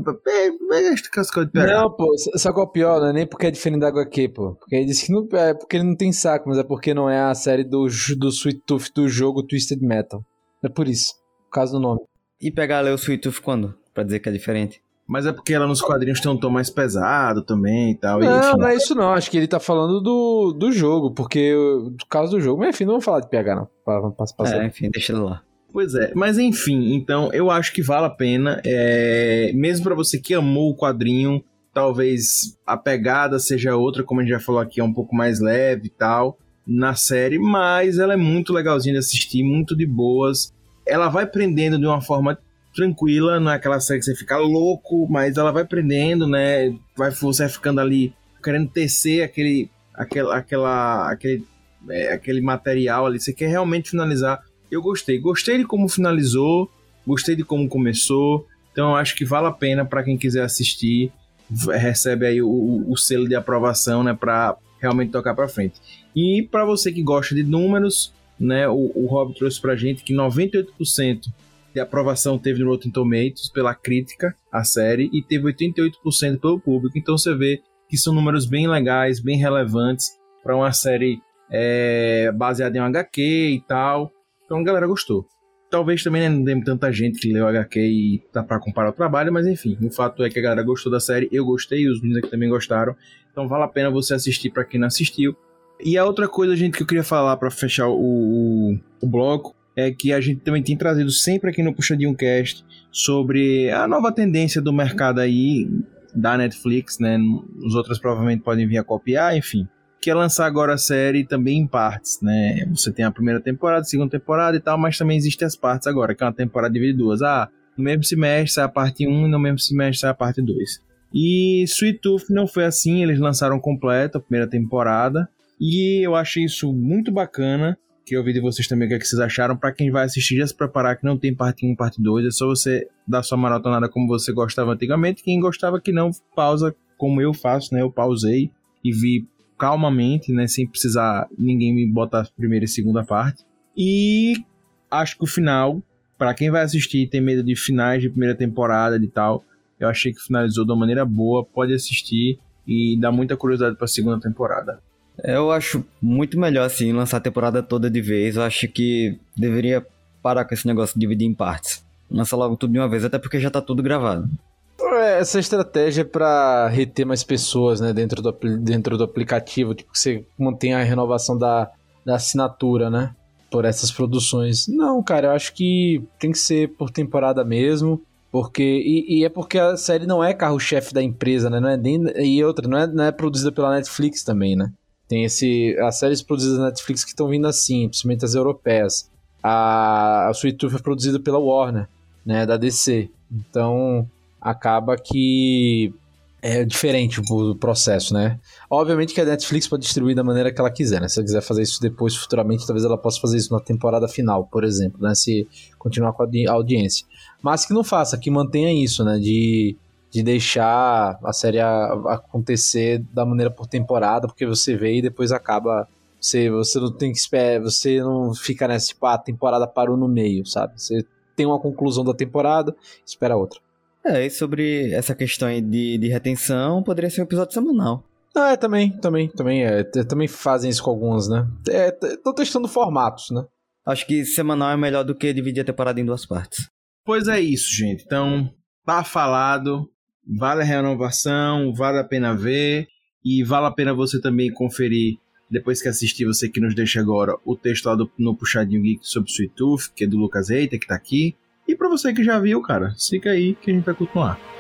Não, pô, sabe qual é o pior? Não é nem porque é diferente da HQ, pô. Porque ele disse que não é porque ele não tem saco, mas é porque não é a série do, do Sweet Tooth do jogo Twisted Metal. É por isso, por causa do nome. E pegar ler o Sweet Tooth quando? Pra dizer que é diferente. Mas é porque ela nos quadrinhos tem um tom mais pesado também e tal. Não, enfim. não é isso não. Acho que ele tá falando do, do jogo, porque do caso do jogo. Mas enfim, não vamos falar de PH, não. Vamos passar. É, enfim, deixa ele lá. Pois é, mas enfim, então eu acho que vale a pena, é, mesmo para você que amou o quadrinho, talvez a pegada seja outra, como a gente já falou aqui, é um pouco mais leve e tal, na série, mas ela é muito legalzinha de assistir, muito de boas. Ela vai prendendo de uma forma tranquila, não é aquela série que você fica louco, mas ela vai prendendo, né? Vai você vai ficando ali querendo tecer aquele, aquela, aquela, aquele, é, aquele material ali. Você quer realmente finalizar. Eu gostei, gostei de como finalizou, gostei de como começou. Então eu acho que vale a pena para quem quiser assistir, recebe aí o, o selo de aprovação, né? Para realmente tocar para frente. E para você que gosta de números, né? O, o Rob trouxe pra gente que 98% de aprovação teve no Rotten Tomatoes pela crítica à série e teve 88% pelo público. Então você vê que são números bem legais, bem relevantes para uma série é, baseada em um HQ e tal. Então a galera gostou. Talvez também né, não tenha tanta gente que leu HQ e tá para comparar o trabalho, mas enfim, o fato é que a galera gostou da série, eu gostei os meninos aqui também gostaram. Então vale a pena você assistir para quem não assistiu. E a outra coisa, gente, que eu queria falar para fechar o, o, o bloco é que a gente também tem trazido sempre aqui no Puxadinho Cast sobre a nova tendência do mercado aí da Netflix, né? Os outros provavelmente podem vir a copiar, enfim. Que é lançar agora a série também em partes, né? Você tem a primeira temporada, a segunda temporada e tal, mas também existem as partes agora, que é uma temporada dividida em duas. Ah, no mesmo semestre sai a parte 1 e no mesmo semestre sai a parte 2. E Sweet Tooth não foi assim, eles lançaram completo a primeira temporada. E eu achei isso muito bacana Queria ouvir de vocês também o que, é que vocês acharam. Para quem vai assistir, já se preparar que não tem parte 1 parte 2. É só você dar sua maratonada como você gostava antigamente. Quem gostava que não, pausa como eu faço, né? Eu pausei e vi calmamente, né? Sem precisar ninguém me botar a primeira e segunda parte. E acho que o final, para quem vai assistir e tem medo de finais de primeira temporada e tal, eu achei que finalizou de uma maneira boa. Pode assistir e dá muita curiosidade para a segunda temporada. Eu acho muito melhor, assim, lançar a temporada toda de vez. Eu acho que deveria parar com esse negócio de dividir em partes. Lança logo tudo de uma vez, até porque já tá tudo gravado. É, essa estratégia é para reter mais pessoas, né, dentro do, dentro do aplicativo, tipo, que você mantém a renovação da, da assinatura, né, por essas produções. Não, cara, eu acho que tem que ser por temporada mesmo, porque e, e é porque a série não é carro-chefe da empresa, né, não é nem e outra, não é, não é produzida pela Netflix também, né. Tem esse as séries produzidas na Netflix que estão vindo assim, principalmente as europeias. A, a Sweet Tooth é produzida pela Warner, né, da DC. Então acaba que é diferente o processo, né? Obviamente que a Netflix pode distribuir da maneira que ela quiser, né? Se ela quiser fazer isso depois, futuramente, talvez ela possa fazer isso na temporada final, por exemplo, né? Se continuar com a audiência. Mas que não faça, que mantenha isso, né? De de deixar a série acontecer da maneira por temporada, porque você vê e depois acaba. Você, você não tem que esperar, você não fica nessa, tipo, ah, a temporada parou no meio, sabe? Você tem uma conclusão da temporada, espera outra. É, e sobre essa questão de, de retenção, poderia ser um episódio semanal. Ah, é, também, também, também, é, também fazem isso com alguns, né? Estão é, testando formatos, né? Acho que semanal é melhor do que dividir a temporada em duas partes. Pois é isso, gente. Então, tá falado. Vale a renovação, vale a pena ver. E vale a pena você também conferir, depois que assistir, você que nos deixa agora, o texto lá do, no Puxadinho Geek sobre Sweet Tooth, que é do Lucas Reiter, que tá aqui. E pra você que já viu, cara, fica aí que a gente vai continuar.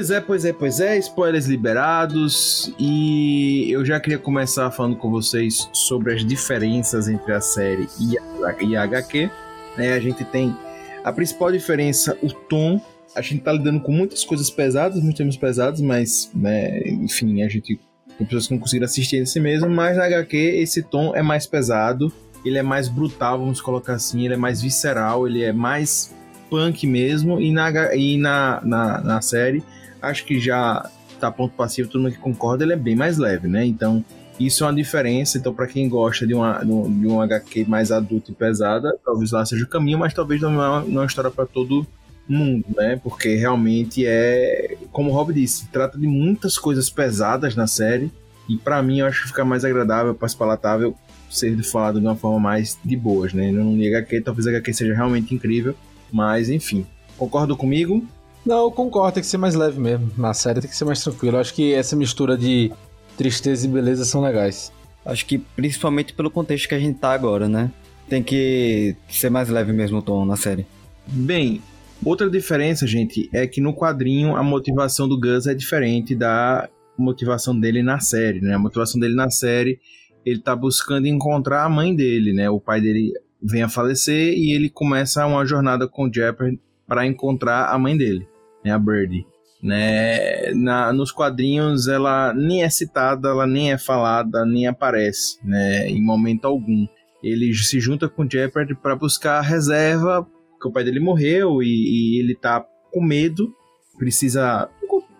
Pois é, pois é, pois é, spoilers liberados e eu já queria começar falando com vocês sobre as diferenças entre a série e a, e a HQ. É, a gente tem a principal diferença, o tom. A gente tá lidando com muitas coisas pesadas, muitos temas pesados, mas, né, enfim, a gente tem pessoas que não conseguiram assistir esse mesmo, mas na HQ esse tom é mais pesado, ele é mais brutal, vamos colocar assim, ele é mais visceral, ele é mais punk mesmo, e na, e na, na, na série acho que já tá ponto passivo, todo mundo que concorda, ele é bem mais leve, né? Então, isso é uma diferença. Então, para quem gosta de uma, de um HQ mais adulto e pesada, talvez lá seja o caminho, mas talvez não é uma, não é uma história para todo mundo, né? Porque realmente é, como o Rob disse, trata de muitas coisas pesadas na série. E para mim, eu acho que fica mais agradável, mais palatável ser falado de uma forma mais de boas, né? Não li HQ, talvez a HQ seja realmente incrível, mas enfim. Concordo comigo? Não, eu concordo, tem que ser mais leve mesmo. Na série tem que ser mais tranquilo. Eu acho que essa mistura de tristeza e beleza são legais. Acho que principalmente pelo contexto que a gente tá agora, né? Tem que ser mais leve mesmo o tom na série. Bem, outra diferença, gente, é que no quadrinho a motivação do Gus é diferente da motivação dele na série, né? A motivação dele na série, ele tá buscando encontrar a mãe dele, né? O pai dele vem a falecer e ele começa uma jornada com o Jeopardy para encontrar a mãe dele né, a Birdie. Né, na, nos quadrinhos ela nem é citada, ela nem é falada, nem aparece né, em momento algum. Ele se junta com o Jeopardy para buscar a reserva, que o pai dele morreu e, e ele tá com medo, precisa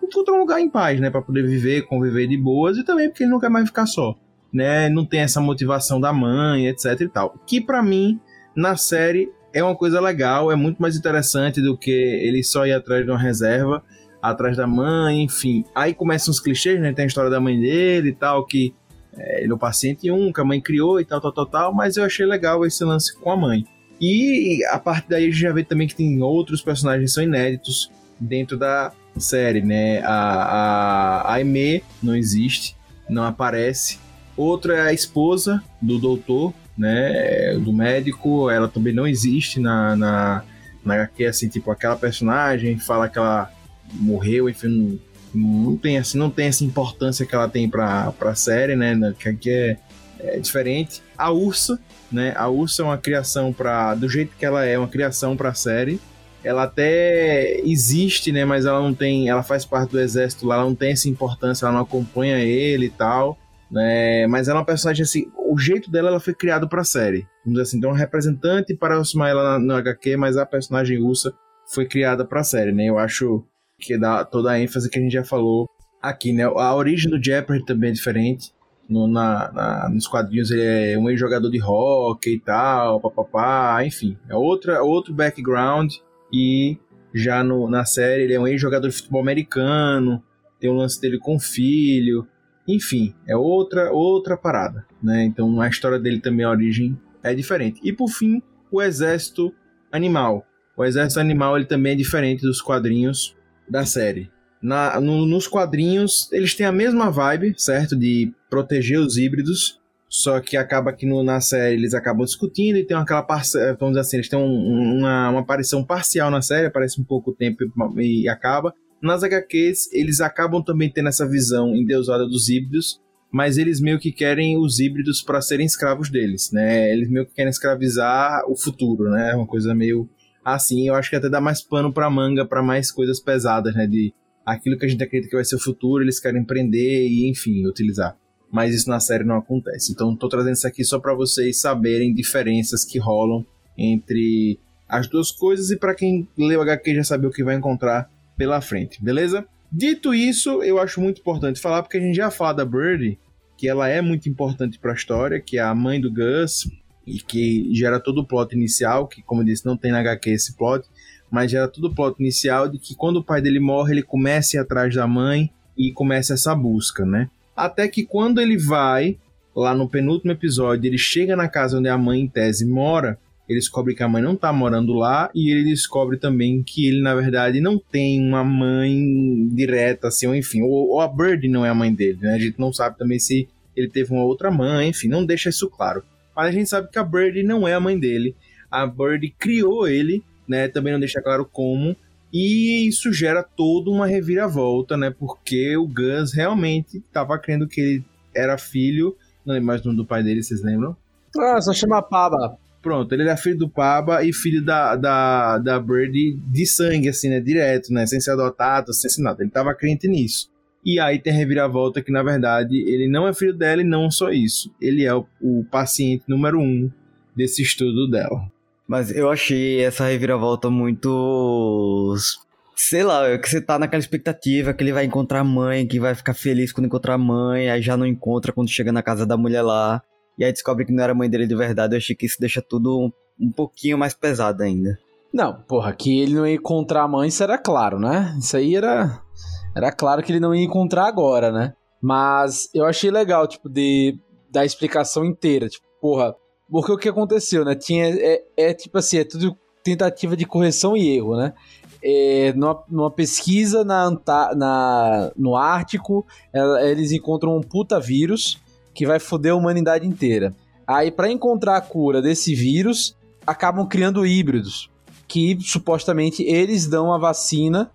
encontrar um lugar em paz, né, para poder viver, conviver de boas e também porque ele não quer mais ficar só, né, não tem essa motivação da mãe, etc e tal. Que para mim na série é uma coisa legal, é muito mais interessante do que ele só ir atrás de uma reserva, atrás da mãe, enfim. Aí começam os clichês, né? Tem a história da mãe dele e tal, que é, ele é o paciente 1, que a mãe criou e tal, tal, tal, tal, mas eu achei legal esse lance com a mãe. E a partir daí a gente já vê também que tem outros personagens que são inéditos dentro da série, né? A, a, a Aimee não existe, não aparece. Outra é a esposa do doutor, né, do médico, ela também não existe na, na, na HQ, assim, tipo, aquela personagem fala que ela morreu, enfim, não, não tem, assim, não tem essa importância que ela tem pra, pra série, né, que aqui é, é diferente. A Ursa, né, a Ursa é uma criação para do jeito que ela é, uma criação pra série, ela até existe, né, mas ela não tem, ela faz parte do exército lá, ela não tem essa importância, ela não acompanha ele e tal, né, mas ela é uma personagem assim, o jeito dela ela foi criado para a série. Vamos dizer assim, então um representante para aproximar ela no HQ, mas a personagem Ursa foi criada para a série, né? Eu acho que dá toda a ênfase que a gente já falou aqui, né? A origem do Jeopardy também é diferente. No, na, na, nos quadrinhos ele é um ex-jogador de hockey e tal, papapá, enfim. É outra, outro background e já no, na série ele é um ex-jogador de futebol americano, tem o um lance dele com o filho, enfim, é outra outra parada, né? Então a história dele também a origem é diferente. E por fim, o exército animal. O exército animal ele também é diferente dos quadrinhos da série. Na, no, nos quadrinhos eles têm a mesma vibe, certo? De proteger os híbridos, só que acaba que no, na série eles acabam discutindo e tem aquela vamos dizer assim, eles têm um, uma, uma aparição parcial na série, aparece um pouco tempo e, e acaba, nas HQs, eles acabam também tendo essa visão endeusada dos híbridos, mas eles meio que querem os híbridos para serem escravos deles, né? Eles meio que querem escravizar o futuro, né? Uma coisa meio assim. Eu acho que até dá mais pano para manga, para mais coisas pesadas, né? De aquilo que a gente acredita que vai ser o futuro, eles querem prender e, enfim, utilizar. Mas isso na série não acontece. Então, tô trazendo isso aqui só para vocês saberem diferenças que rolam entre as duas coisas e para quem leu HQ já sabe o que vai encontrar pela frente, beleza? Dito isso, eu acho muito importante falar, porque a gente já fala da Birdie, que ela é muito importante para a história, que é a mãe do Gus, e que gera todo o plot inicial, que como eu disse, não tem na HQ esse plot, mas gera todo o plot inicial de que quando o pai dele morre, ele começa a ir atrás da mãe e começa essa busca, né? Até que quando ele vai, lá no penúltimo episódio, ele chega na casa onde a mãe em tese mora, ele descobre que a mãe não tá morando lá e ele descobre também que ele, na verdade, não tem uma mãe direta, assim, ou enfim, ou, ou a Bird não é a mãe dele, né? A gente não sabe também se ele teve uma outra mãe, enfim, não deixa isso claro. Mas a gente sabe que a Bird não é a mãe dele. A Bird criou ele, né? Também não deixa claro como. E isso gera toda uma reviravolta, né? Porque o Gus realmente estava crendo que ele era filho. Não lembro mais o nome do pai dele, vocês lembram? Ah, só chama Paba. Pronto, ele era filho do Paba e filho da, da, da Bird de sangue, assim, né? Direto, né? Sem ser adotado, sem ser nada. Ele tava crente nisso. E aí tem a reviravolta que, na verdade, ele não é filho dela e não só isso. Ele é o, o paciente número um desse estudo dela. Mas eu achei essa reviravolta muito. Sei lá, que você tá naquela expectativa que ele vai encontrar a mãe, que vai ficar feliz quando encontrar a mãe, aí já não encontra quando chega na casa da mulher lá, e aí descobre que não era mãe dele de verdade. Eu achei que isso deixa tudo um, pouquinho mais pesado ainda. Não, porra, que ele não ia encontrar a mãe, isso era claro, né? Isso aí era. Era claro que ele não ia encontrar agora, né? Mas eu achei legal, tipo, de da explicação inteira. Tipo, porra, porque o que aconteceu, né? Tinha. É, é tipo assim, é tudo tentativa de correção e erro, né? É, numa, numa, pesquisa na, na, no Ártico, ela, eles encontram um puta vírus que vai foder a humanidade inteira. Aí, para encontrar a cura desse vírus, acabam criando híbridos, que supostamente eles dão a vacina.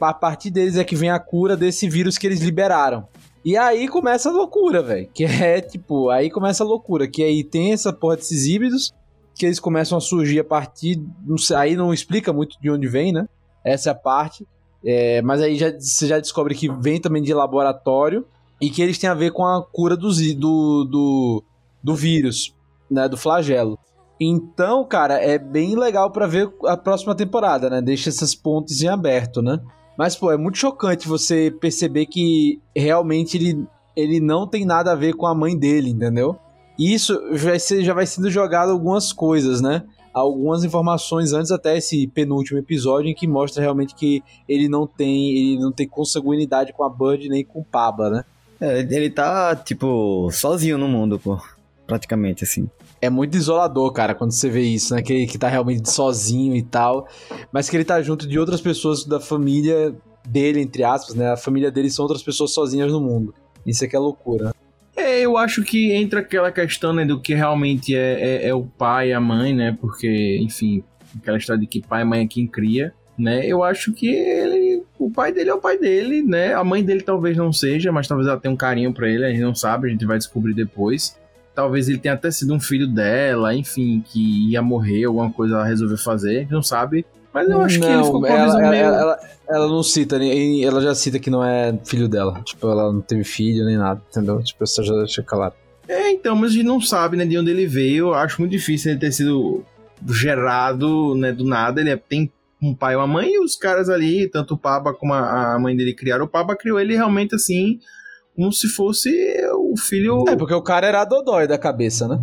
A partir deles é que vem a cura desse vírus que eles liberaram. E aí começa a loucura, velho. Que é tipo, aí começa a loucura. Que aí tem essa porra desses híbridos que eles começam a surgir a partir. Não sei, aí não explica muito de onde vem, né? Essa é a parte. É, mas aí já, você já descobre que vem também de laboratório e que eles têm a ver com a cura do, do, do, do vírus, né? Do flagelo. Então, cara, é bem legal para ver a próxima temporada, né? Deixa essas pontes em aberto, né? Mas, pô, é muito chocante você perceber que realmente ele, ele não tem nada a ver com a mãe dele, entendeu? E isso ser, já vai sendo jogado algumas coisas, né? Algumas informações antes até esse penúltimo episódio em que mostra realmente que ele não tem, ele não tem consanguinidade com a Bud nem com o Paba, né? É, ele tá, tipo, sozinho no mundo, pô. Praticamente, assim é muito desolador, cara, quando você vê isso, né? Que ele que tá realmente sozinho e tal. Mas que ele tá junto de outras pessoas da família dele, entre aspas, né? A família dele são outras pessoas sozinhas no mundo. Isso é que é loucura. É, eu acho que entra aquela questão né, do que realmente é, é, é, o pai e a mãe, né? Porque, enfim, aquela história de que pai e mãe é quem cria, né? Eu acho que ele. O pai dele é o pai dele, né? A mãe dele talvez não seja, mas talvez ela tenha um carinho para ele, a gente não sabe, a gente vai descobrir depois talvez ele tenha até sido um filho dela, enfim, que ia morrer, alguma coisa ela resolveu fazer, a gente não sabe. Mas eu acho não, que ele ficou com ela, ela, meio... ela, ela, não cita, ela já cita que não é filho dela. Tipo, ela não teve filho nem nada, entendeu? Tipo, isso já deixa claro. É, então, mas a gente não sabe, né, de onde ele veio. Eu acho muito difícil ele ter sido gerado, né, do nada. Ele é, tem um pai e uma mãe, e os caras ali, tanto o Paba como a, mãe dele criaram. O Paba criou ele realmente assim, como se fosse o filho. É, porque o cara era dodói da cabeça, né?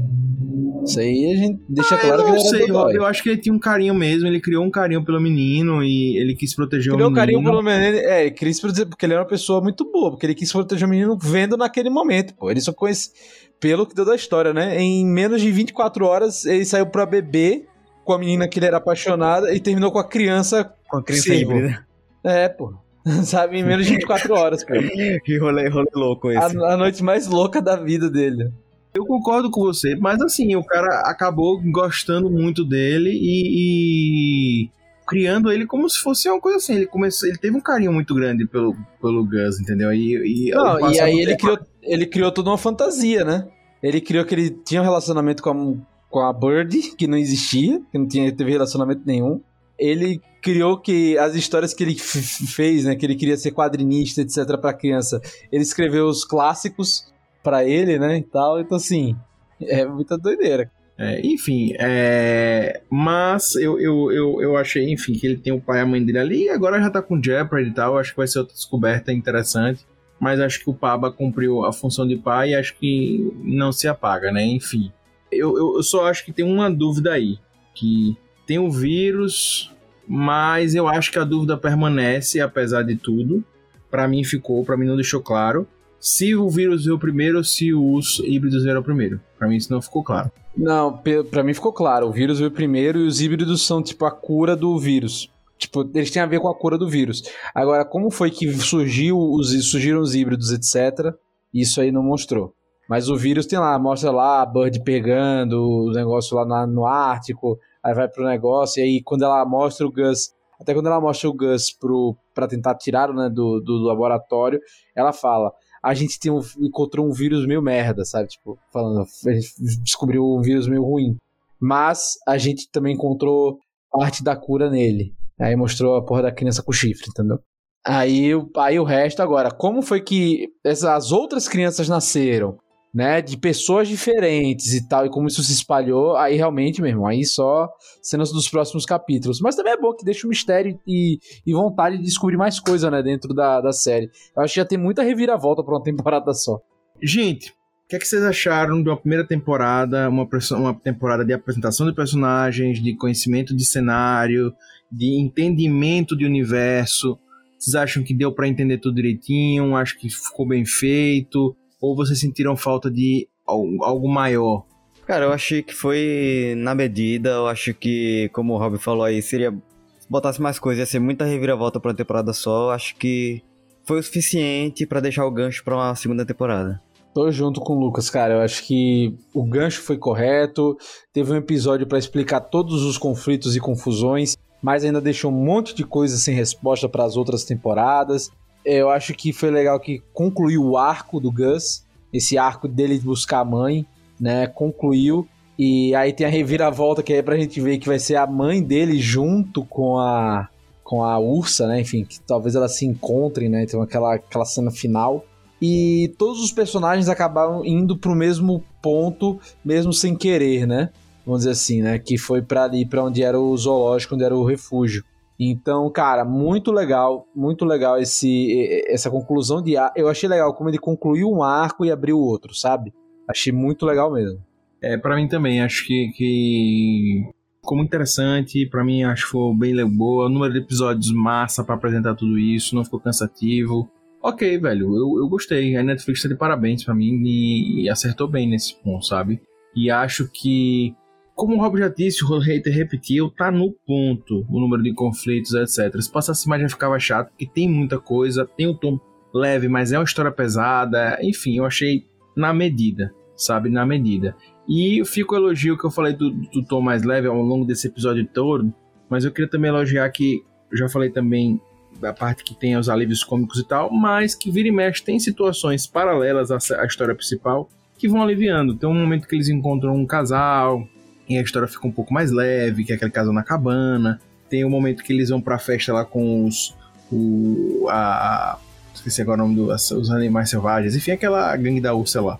Isso aí a gente deixa ah, claro que ele era sei. Eu, eu, acho que ele tinha um carinho mesmo, ele criou um carinho pelo menino e ele quis proteger criou o menino. Criou um carinho pelo menino, é, ele quis proteger, porque ele era uma pessoa muito boa, porque ele quis proteger o menino vendo naquele momento, pô. Ele só conhece, pelo que deu da história, né? Em menos de 24 horas, ele saiu pra beber com a menina que ele era apaixonado e terminou com a criança. Com a criança híbrida. É, pô. Sabe, em menos de 24 horas, cara. que rolê, rolê louco esse. A, a, noite mais louca da vida dele. Eu concordo com você, mas assim, o cara acabou gostando muito dele e, e, criando ele como se fosse uma coisa assim. Ele começou, ele teve um carinho muito grande pelo, pelo Gus, entendeu? E, e, Não, e aí ele criou, ele criou toda uma fantasia, né? Ele criou que ele tinha um relacionamento com a, com a Bird, que não existia, que não tinha, teve relacionamento nenhum. Ele criou que as histórias que ele fez, né, que ele queria ser quadrinista, etc, para criança, ele escreveu os clássicos para ele, né, e tal. Então assim, é muita doideira. É, enfim, é, mas eu, eu, eu, eu achei, enfim, que ele tem o pai e a mãe dele ali, e agora já tá com Jeopardy e tal, acho que vai ser outra descoberta interessante, mas acho que o Paba cumpriu a função de pai e acho que não se apaga, né? Enfim, eu, eu, eu só acho que tem uma dúvida aí, que tem o vírus, mas eu acho que a dúvida permanece, apesar de tudo, para mim ficou, para mim não deixou claro, se o vírus veio primeiro se os híbridos vieram primeiro. Para mim isso não ficou claro. Não, pra mim ficou claro. O vírus veio primeiro e os híbridos são, tipo, a cura do vírus. Tipo, eles têm a ver com a cura do vírus. Agora, como foi que surgiu os, surgiram os híbridos, etc., isso aí não mostrou. Mas o vírus tem lá, mostra lá a Bird pegando o negócio lá na- no Ártico, aí vai pro negócio, e aí quando ela mostra o Gus, até quando ela mostra o Gus pro, pra tentar tirar né, do, do laboratório, ela fala, a gente tem um, encontrou um vírus meio merda, sabe? Tipo, falando, a gente descobriu um vírus meio ruim. Mas a gente também encontrou parte da cura nele. Aí mostrou a porra da criança com chifre, entendeu? Aí, aí o resto agora, como foi que essas outras crianças nasceram, né? De pessoas diferentes e tal, e como isso se espalhou, aí realmente, meu irmão, aí só cenas dos próximos capítulos. Mas também é bom que deixa o mistério e, e vontade de descobrir mais coisa, né, dentro da, da série. Eu acho que já tem muita reviravolta pra uma temporada só. Gente, o que, é que vocês acharam de uma primeira temporada, uma, uma temporada de apresentação de personagens, de conhecimento de cenário, de entendimento de universo? Vocês acham que deu pra entender tudo direitinho? Acho que ficou bem feito? Ou vocês sentiram falta de al- algo maior? Cara, eu achei que foi na medida. Eu acho que, como o Rob falou aí, seria. Se botasse mais coisa, ia ser muita reviravolta pra uma temporada só. Eu acho que foi o suficiente pra deixar o gancho pra uma segunda temporada. Tô junto com o Lucas, cara. Eu acho que o gancho foi correto. Teve um episódio pra explicar todos os conflitos e confusões, mas ainda deixou um monte de coisa sem resposta para as outras temporadas. Eu acho que foi legal que concluiu o arco do Gus, esse arco dele de buscar a mãe, né? Concluiu. E aí tem a reviravolta que é pra gente ver que vai ser a mãe dele junto com a com a Ursa, né? Enfim, que talvez elas se encontrem, né? Então aquela aquela cena final e todos os personagens acabaram indo pro mesmo ponto, mesmo sem querer, né? Vamos dizer assim, né? Que foi para ali, para onde era o zoológico, onde era o refúgio. Então, cara, muito legal, muito legal esse essa conclusão de ar. Eu achei legal como ele concluiu um arco e abriu outro, sabe? Achei muito legal mesmo. É, para mim também, acho que, que ficou muito interessante. Pra mim, acho que foi bem boa. O número de episódios massa pra apresentar tudo isso, não ficou cansativo. Ok, velho, eu, eu gostei. A Netflix tá de parabéns pra mim e, e acertou bem nesse ponto, sabe? E acho que, como o Rob já disse, o hater repetiu, tá no ponto o número de conflitos, etc. Se passasse mais já ficava chato, porque tem muita coisa, tem um tom leve, mas é uma história pesada. Enfim, eu achei na medida, sabe? Na medida. E fica o elogio que eu falei do, do tom mais leve ao longo desse episódio todo, mas eu queria também elogiar que, já falei também da parte que tem os alívios cômicos e tal, mas que vira e mexe tem situações paralelas à, à história principal que vão aliviando. Tem um momento que eles encontram um casal e a história fica um pouco mais leve, que é aquele casal na cabana. Tem um momento que eles vão pra festa lá com os. O, a, esqueci agora o nome dos os animais selvagens, enfim, aquela gangue da ursa lá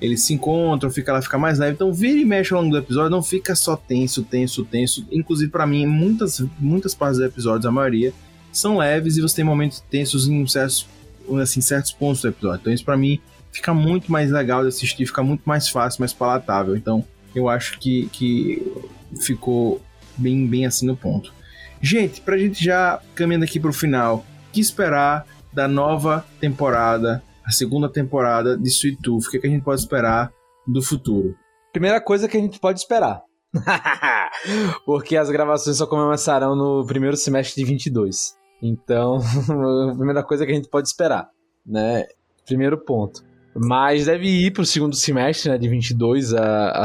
eles se encontram, fica lá, fica mais leve. Então, vira e mexe ao longo do episódio, não fica só tenso, tenso, tenso. Inclusive, para mim, muitas, muitas partes dos episódios, a maioria, são leves e você tem momentos tensos em certos, assim, certos pontos do episódio. Então, isso para mim fica muito mais legal de assistir, fica muito mais fácil, mais palatável. Então, eu acho que, que ficou bem, bem assim no ponto. Gente, pra gente já caminhando aqui pro final, o que esperar da nova temporada a segunda temporada de Sweet Tooth. O que, que a gente pode esperar do futuro? Primeira coisa que a gente pode esperar. Porque as gravações só começarão no primeiro semestre de 22. Então, a primeira coisa que a gente pode esperar, né? Primeiro ponto. Mas deve ir pro segundo semestre, né, de 22, a, a,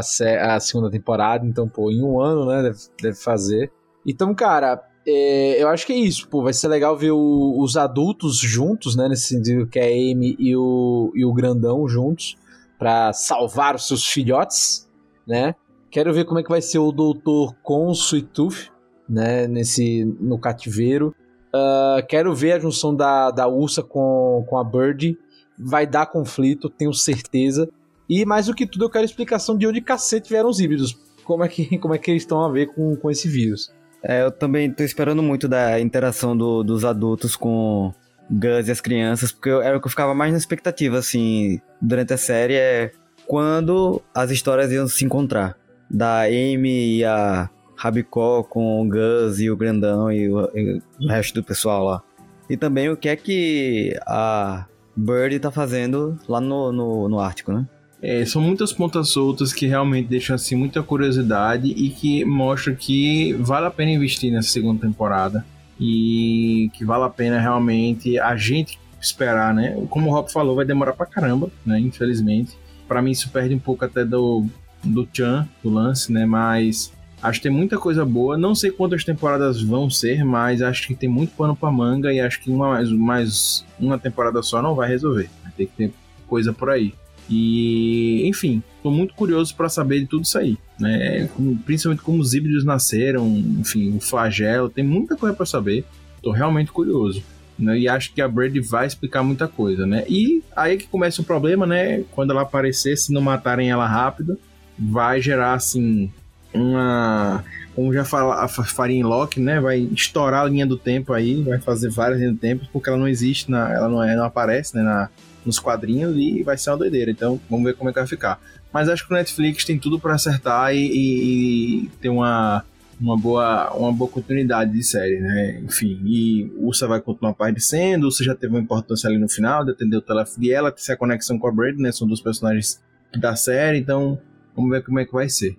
a segunda temporada. Então, pô, em um ano, né, deve, deve fazer. Então, cara, é, eu acho que é isso, pô. Vai ser legal ver o, os adultos juntos, né? Nesse sentido que é a Amy e o, e o Grandão juntos, para salvar os seus filhotes, né? Quero ver como é que vai ser o doutor com o Tooth, né? Nesse, no cativeiro. Uh, quero ver a junção da, da Ursa com, com a Bird. Vai dar conflito, tenho certeza. E mais do que tudo, eu quero explicação de onde cacete vieram os híbridos. como é que, como é que eles estão a ver com, com esse vírus. É, eu também tô esperando muito da interação do- dos adultos com Gus e as crianças, porque eu- era o que eu ficava mais na expectativa, assim, durante a série, é quando as histórias iam se encontrar. Da Amy e a Rabicó com o Gus e o Grandão e o, e o resto do pessoal lá. E também o que é que a Birdie tá fazendo lá no, no, no Ártico, né? É, são muitas pontas soltas que realmente deixam assim muita curiosidade e que mostram que vale a pena investir nessa segunda temporada e que vale a pena realmente a gente esperar, né? Como o Rob falou, vai demorar pra caramba, né? Infelizmente. Pra mim isso perde um pouco até do do Chan, do lance, né? Mas acho que tem muita coisa boa. Não sei quantas temporadas vão ser, mas acho que tem muito pano pra manga e acho que uma mais, mais uma temporada só não vai resolver. Vai ter que ter coisa por aí. E, enfim, tô muito curioso para saber de tudo isso aí, né? Como- Principalmente como os híbridos nasceram, enfim, o flagelo, tem muita coisa para saber. Tô realmente curioso. Né? E acho que a Brady vai explicar muita coisa, né? E aí que começa o problema, né? Quando ela aparecer, se não matarem ela rápido, vai gerar assim uma como já fala, faria em Loki, né? Vai estourar a linha do tempo aí, vai fazer várias linhas do tempo, porque ela não existe, na, ela não, é, não aparece né, na, nos quadrinhos e vai ser uma doideira. Então, vamos ver como é que vai ficar. Mas acho que o Netflix tem tudo para acertar e, e- e ter uma, uma, boa, uma boa continuidade de série, né? Enfim, e Ursa vai continuar aparecendo, Ursa já teve uma importância ali no final, de atender o telefone e ela ter a conexão com a Brady, né? São dos personagens da série, então vamos ver como é que vai ser.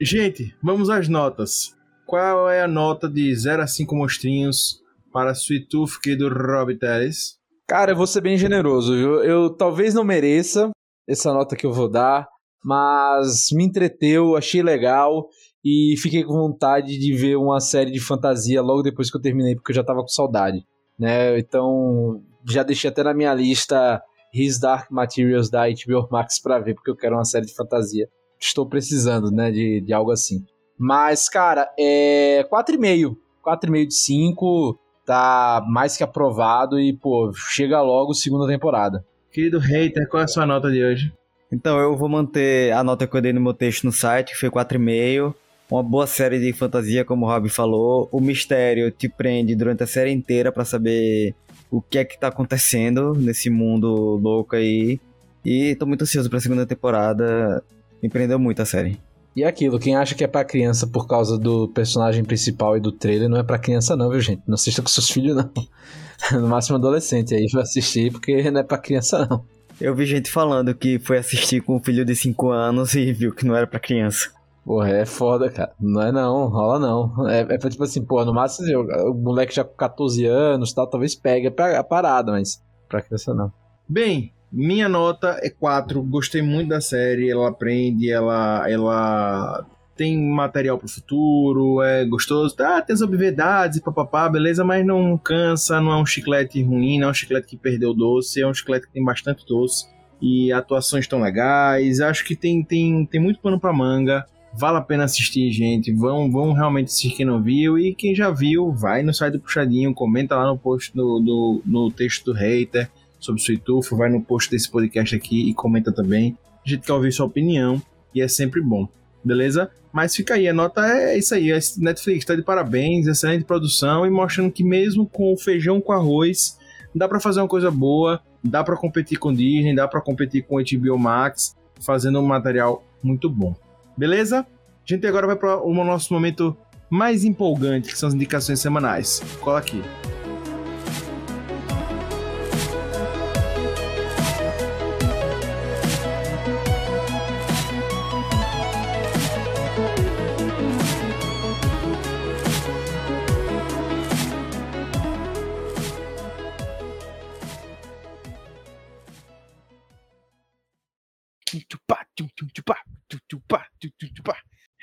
Gente, vamos às notas. Qual é a nota de 0 a 5 monstrinhos para Sweet Tooth do Rob Teles? Cara, eu vou ser bem generoso, viu? Eu talvez não mereça essa nota que eu vou dar, mas me entreteu, achei legal e fiquei com vontade de ver uma série de fantasia logo depois que eu terminei, porque eu já tava com saudade, né? Então, já deixei até na minha lista His Dark Materials da HBO Max pra ver, porque eu quero uma série de fantasia. Estou precisando, né, de, de algo assim. Mas, cara, é 4,5. 4,5 de 5 tá mais que aprovado e, pô, chega logo segunda temporada. Querido hater, qual é a sua nota de hoje? Então eu vou manter a nota que eu dei no meu texto no site, que foi 4,5. Uma boa série de fantasia, como o Rob falou. O mistério te prende durante a série inteira pra saber o que é que tá acontecendo nesse mundo louco aí. E tô muito ansioso pra segunda temporada. Me prendeu muito a série. E aquilo, quem acha que é pra criança por causa do personagem principal e do trailer, não é pra criança não, viu, gente? Não assista com seus filhos, não. No máximo adolescente aí vai assistir, porque não é pra criança, não. Eu vi gente falando que foi assistir com um filho de 5 anos e viu que não era pra criança. Porra, é foda, cara. Não é não, rola não. É, é tipo assim, pô, no máximo o o moleque já com 14 anos tal, talvez pegue a parada, mas pra criança não. Bem, minha nota é 4. Gostei muito da série. Ela aprende, ela, ela tem material pro futuro, é gostoso. Ah, tem as obviedades papapá, beleza, mas não cansa, não é um chiclete ruim, não é um chiclete que perdeu doce, é um chiclete que tem bastante doce. E atuações estão legais. Acho que tem, tem, tem muito pano pra manga. Vale a pena assistir, gente. Vão, vão realmente assistir quem não viu. E quem já viu, vai no site do Puxadinho, comenta lá no post do, do, no texto do hater sobre o Suitufo, vai no post desse podcast aqui e comenta também. A gente quer ouvir sua opinião e é sempre bom, beleza? Mas fica aí, a nota é isso aí. A Netflix tá de parabéns, excelente produção e mostrando que mesmo com o feijão com arroz, dá para fazer uma coisa boa, dá para competir com Disney, dá para competir com HBO Max, fazendo um material muito bom. Beleza? A gente agora vai para o nosso momento mais empolgante, que são as indicações semanais. Cola aqui.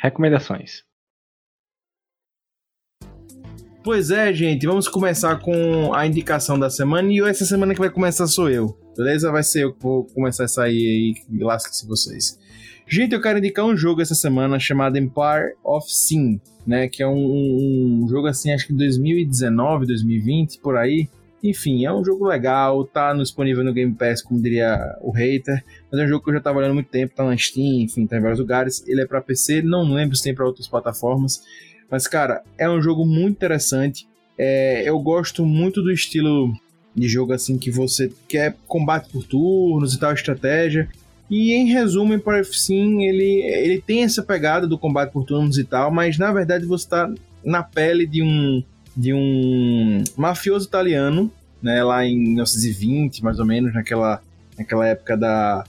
Recomendações. Pois é, gente, vamos começar com a indicação da semana e essa semana que vai começar sou eu, beleza? Vai ser eu que vou começar a sair aí, lasque-se vocês. Gente, eu quero indicar um jogo essa semana chamado Empire of Sin, né? Que é um, um jogo assim, acho que 2019, 2020, por aí. Enfim, é um jogo legal, tá disponível no Game Pass, como diria o hater. Mas é um jogo que eu já tava olhando há muito tempo, tá na Steam, enfim, tá em vários lugares. Ele é pra PC, não lembro se tem pra outras plataformas. Mas, cara, é um jogo muito interessante. É, eu gosto muito do estilo de jogo assim que você quer combate por turnos e tal, estratégia. E em resumo, Empire sim, ele, ele tem essa pegada do combate por turnos e tal, mas na verdade você tá na pele de um de um mafioso italiano, né, lá em 1920, mais ou menos, naquela, naquela época da,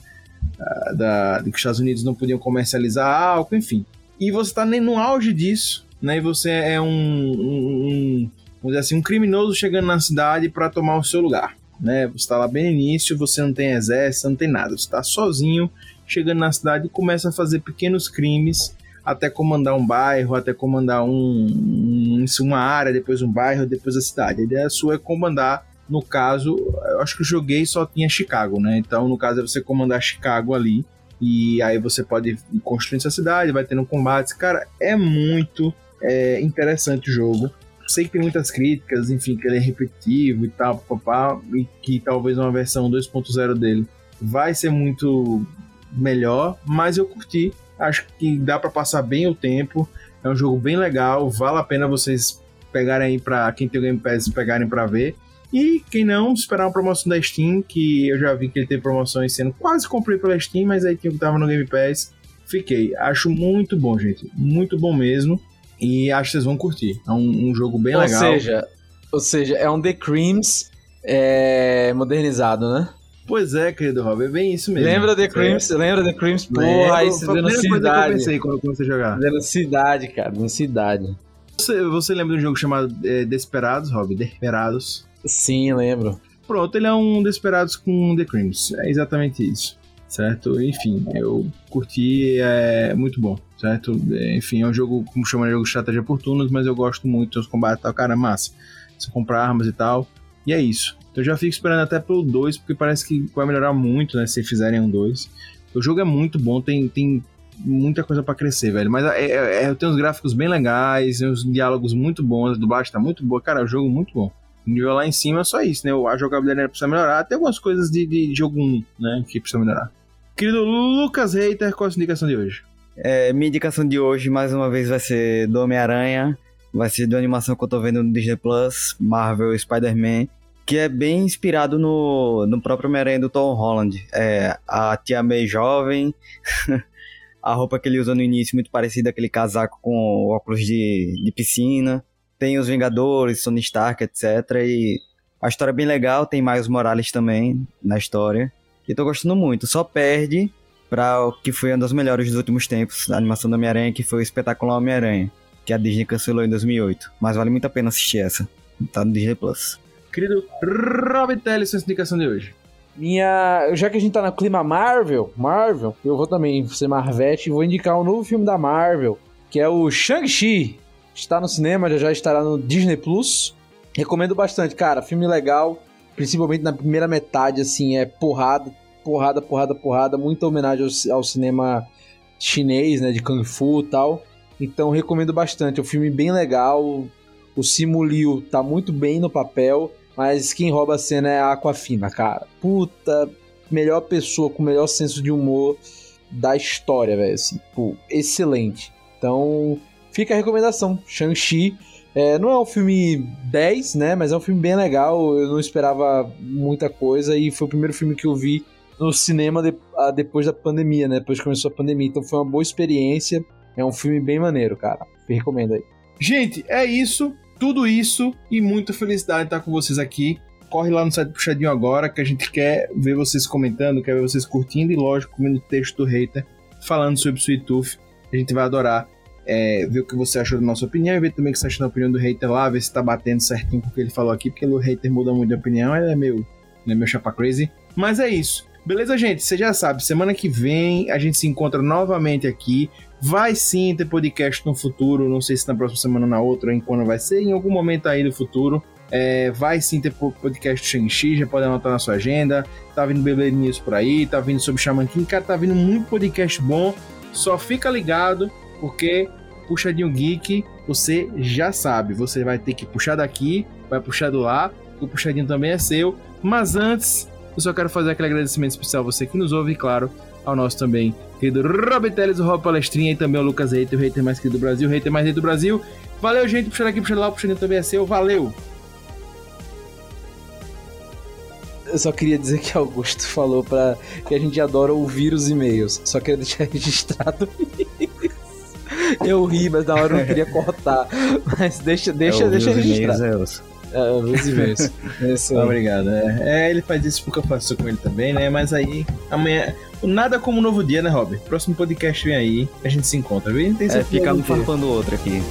da que os Estados Unidos não podiam comercializar álcool, enfim. E você tá nem no auge disso, né, e você é um, um, um assim, um criminoso chegando na cidade para tomar o seu lugar, né? Você tá lá bem no início, você não tem exército, não tem nada, você tá sozinho chegando na cidade e começa a fazer pequenos crimes até comandar um bairro, até comandar um, um- uma área, depois um bairro, depois a cidade. A ideia sua é comandar, no caso, eu acho que eu joguei só tinha Chicago, né? Então, no caso, é você comandar Chicago ali. E aí você pode ir construindo sua cidade, vai tendo combates. Cara, é muito é, interessante o jogo. Sei que tem muitas críticas, enfim, que ele é repetitivo e tal, papá, e que talvez uma versão 2.0 dele vai ser muito melhor, mas eu curti. Acho que dá pra passar bem o tempo. É um jogo bem legal, vale a pena vocês pegarem aí pra quem tem o Game Pass pegarem pra ver. E quem não, esperar uma promoção da Steam, que eu já vi que ele tem promoções sendo quase comprei pela Steam, mas aí que eu tava no Game Pass, fiquei. Acho muito bom, gente. Muito bom mesmo. E acho que vocês vão curtir. É um, um jogo bem ou legal. seja, ou seja, é um The Creams é, modernizado, né? Pois é, querido Rob, é bem isso mesmo. Lembra The É. Creams? Lembra The Creams? Porra, vendo primeira coisa que eu cidade. pensei quando eu comecei a jogar. Vendo cidade, cara, vendo cidade. Você, você lembra de um jogo chamado é, Desperados, Rob? Desperados. Sim, lembro. Pronto, ele é um Desperados com The Creams. É exatamente isso. Certo? Enfim, eu curti, é muito bom, certo? É, Enfim, é um jogo, como chama, jogo de estratégia por turnos, mas eu gosto muito dos combates e tal. Cara, é massa. Você compra armas e tal. E é isso. Então eu já fico esperando até pelo 2, porque parece que vai melhorar muito, né? Se fizerem um 2. O jogo é muito bom, tem, tem muita coisa pra crescer, velho. Mas é, é, é, tem uns gráficos bem legais, uns diálogos muito bons, a dublagem tá muito boa. Cara, é um jogo muito bom. O nível lá em cima é só isso, né? A jogabilidade precisa melhorar. Tem algumas coisas de, de jogo 1, né? Que precisa melhorar. Querido Lucas Reiter, qual a sua indicação de hoje? É, minha indicação de hoje, mais uma vez, vai ser do Homem-Aranha. Vai ser de uma animação que eu tô vendo no Disney Plus, Marvel Spider-Man. Que é bem inspirado no, no próprio Homem-Aranha do Tom Holland. É, a tia May jovem, a roupa que ele usa no início, muito parecida aquele casaco com óculos de, de piscina. Tem os Vingadores, Tony Stark, etc. E a história é bem legal, tem Miles Morales também na história. E tô gostando muito. Só perde para o que foi uma das melhores dos últimos tempos, a animação do Homem-Aranha, que foi o espetáculo Homem-Aranha, que a Disney cancelou em 2008. Mas vale muito a pena assistir essa. Tá no Disney Plus. Querido Rob Telly, sua indicação de hoje. Minha. Já que a gente tá no clima Marvel, Marvel, eu vou também ser Marvete e vou indicar um novo filme da Marvel, que é o Shang-Chi. Está no cinema, já já estará no Disney Plus. Recomendo bastante, cara. Filme legal, principalmente na primeira metade, assim, é porrada, porrada, porrada, porrada. Muita homenagem ao, ao cinema chinês, né, de Kung Fu e tal. Então recomendo bastante. É um filme bem legal. O Simu Liu tá muito bem no papel. Mas quem rouba a cena é a Aquafina, cara. Puta, melhor pessoa com o melhor senso de humor da história, velho. Assim, pô, excelente. Então, fica a recomendação. Shang-Chi. É, não é um filme 10, né? Mas é um filme bem legal. Eu não esperava muita coisa. E foi o primeiro filme que eu vi no cinema de- ah, depois da pandemia, né? Depois que começou a pandemia. Então foi uma boa experiência. É um filme bem maneiro, cara. Recomendo aí. Gente, é isso, tudo isso e muita felicidade estar com vocês aqui. Corre lá no site Puxadinho agora, que a gente quer ver vocês comentando, quer ver vocês curtindo e, lógico, vendo o texto do hater falando sobre Sweet Tooth. A gente vai adorar é, ver o que você achou da nossa opinião e ver também o que você achou da opinião do hater lá, ver se tá batendo certinho com o que ele falou aqui, porque o hater muda muito de opinião, ele é meio, ele é meio chapa crazy. Mas é isso. Beleza, gente? Você já sabe, semana que vem a gente se encontra novamente aqui. Vai sim ter podcast no futuro, não sei se na próxima semana ou na outra, ou em quando vai ser, em algum momento aí do futuro. É, vai sim ter po- podcast Shang-Chi, já pode anotar na sua agenda. Tá vindo Bebê News por aí, tá vindo sobre Shaman King, cara, tá vindo muito podcast bom. Só fica ligado, porque Puxadinho Geek, você já sabe, você vai ter que puxar daqui, vai puxar do lá, O puxadinho também é seu. Mas antes, eu só quero fazer aquele agradecimento especial a você que nos ouve e, claro, ao nosso também querido Rob Teles, o Rob Palestrinha e também o Lucas Reiter, o hater mais querido do Brasil, o hater mais hater do Brasil. Valeu, gente, puxando aqui, puxando lá, o puxadinho também é seu. Valeu! Eu só queria dizer que Augusto falou pra que a gente adora ouvir os e-mails. Só queria deixar registrado isso. Eu ri, mas na hora eu não queria cortar. Mas deixa, deixa, ouvi deixa registrado. É. É, ouvir os e-mails. Isso aí. Obrigado. É. É, ele faz isso porque eu faço com ele também, né? Mas aí, amanhã. Nada como um novo dia, né, Rob? Próximo podcast vem aí, a gente se encontra, viu? Não tem É, fica um farpando o outro aqui.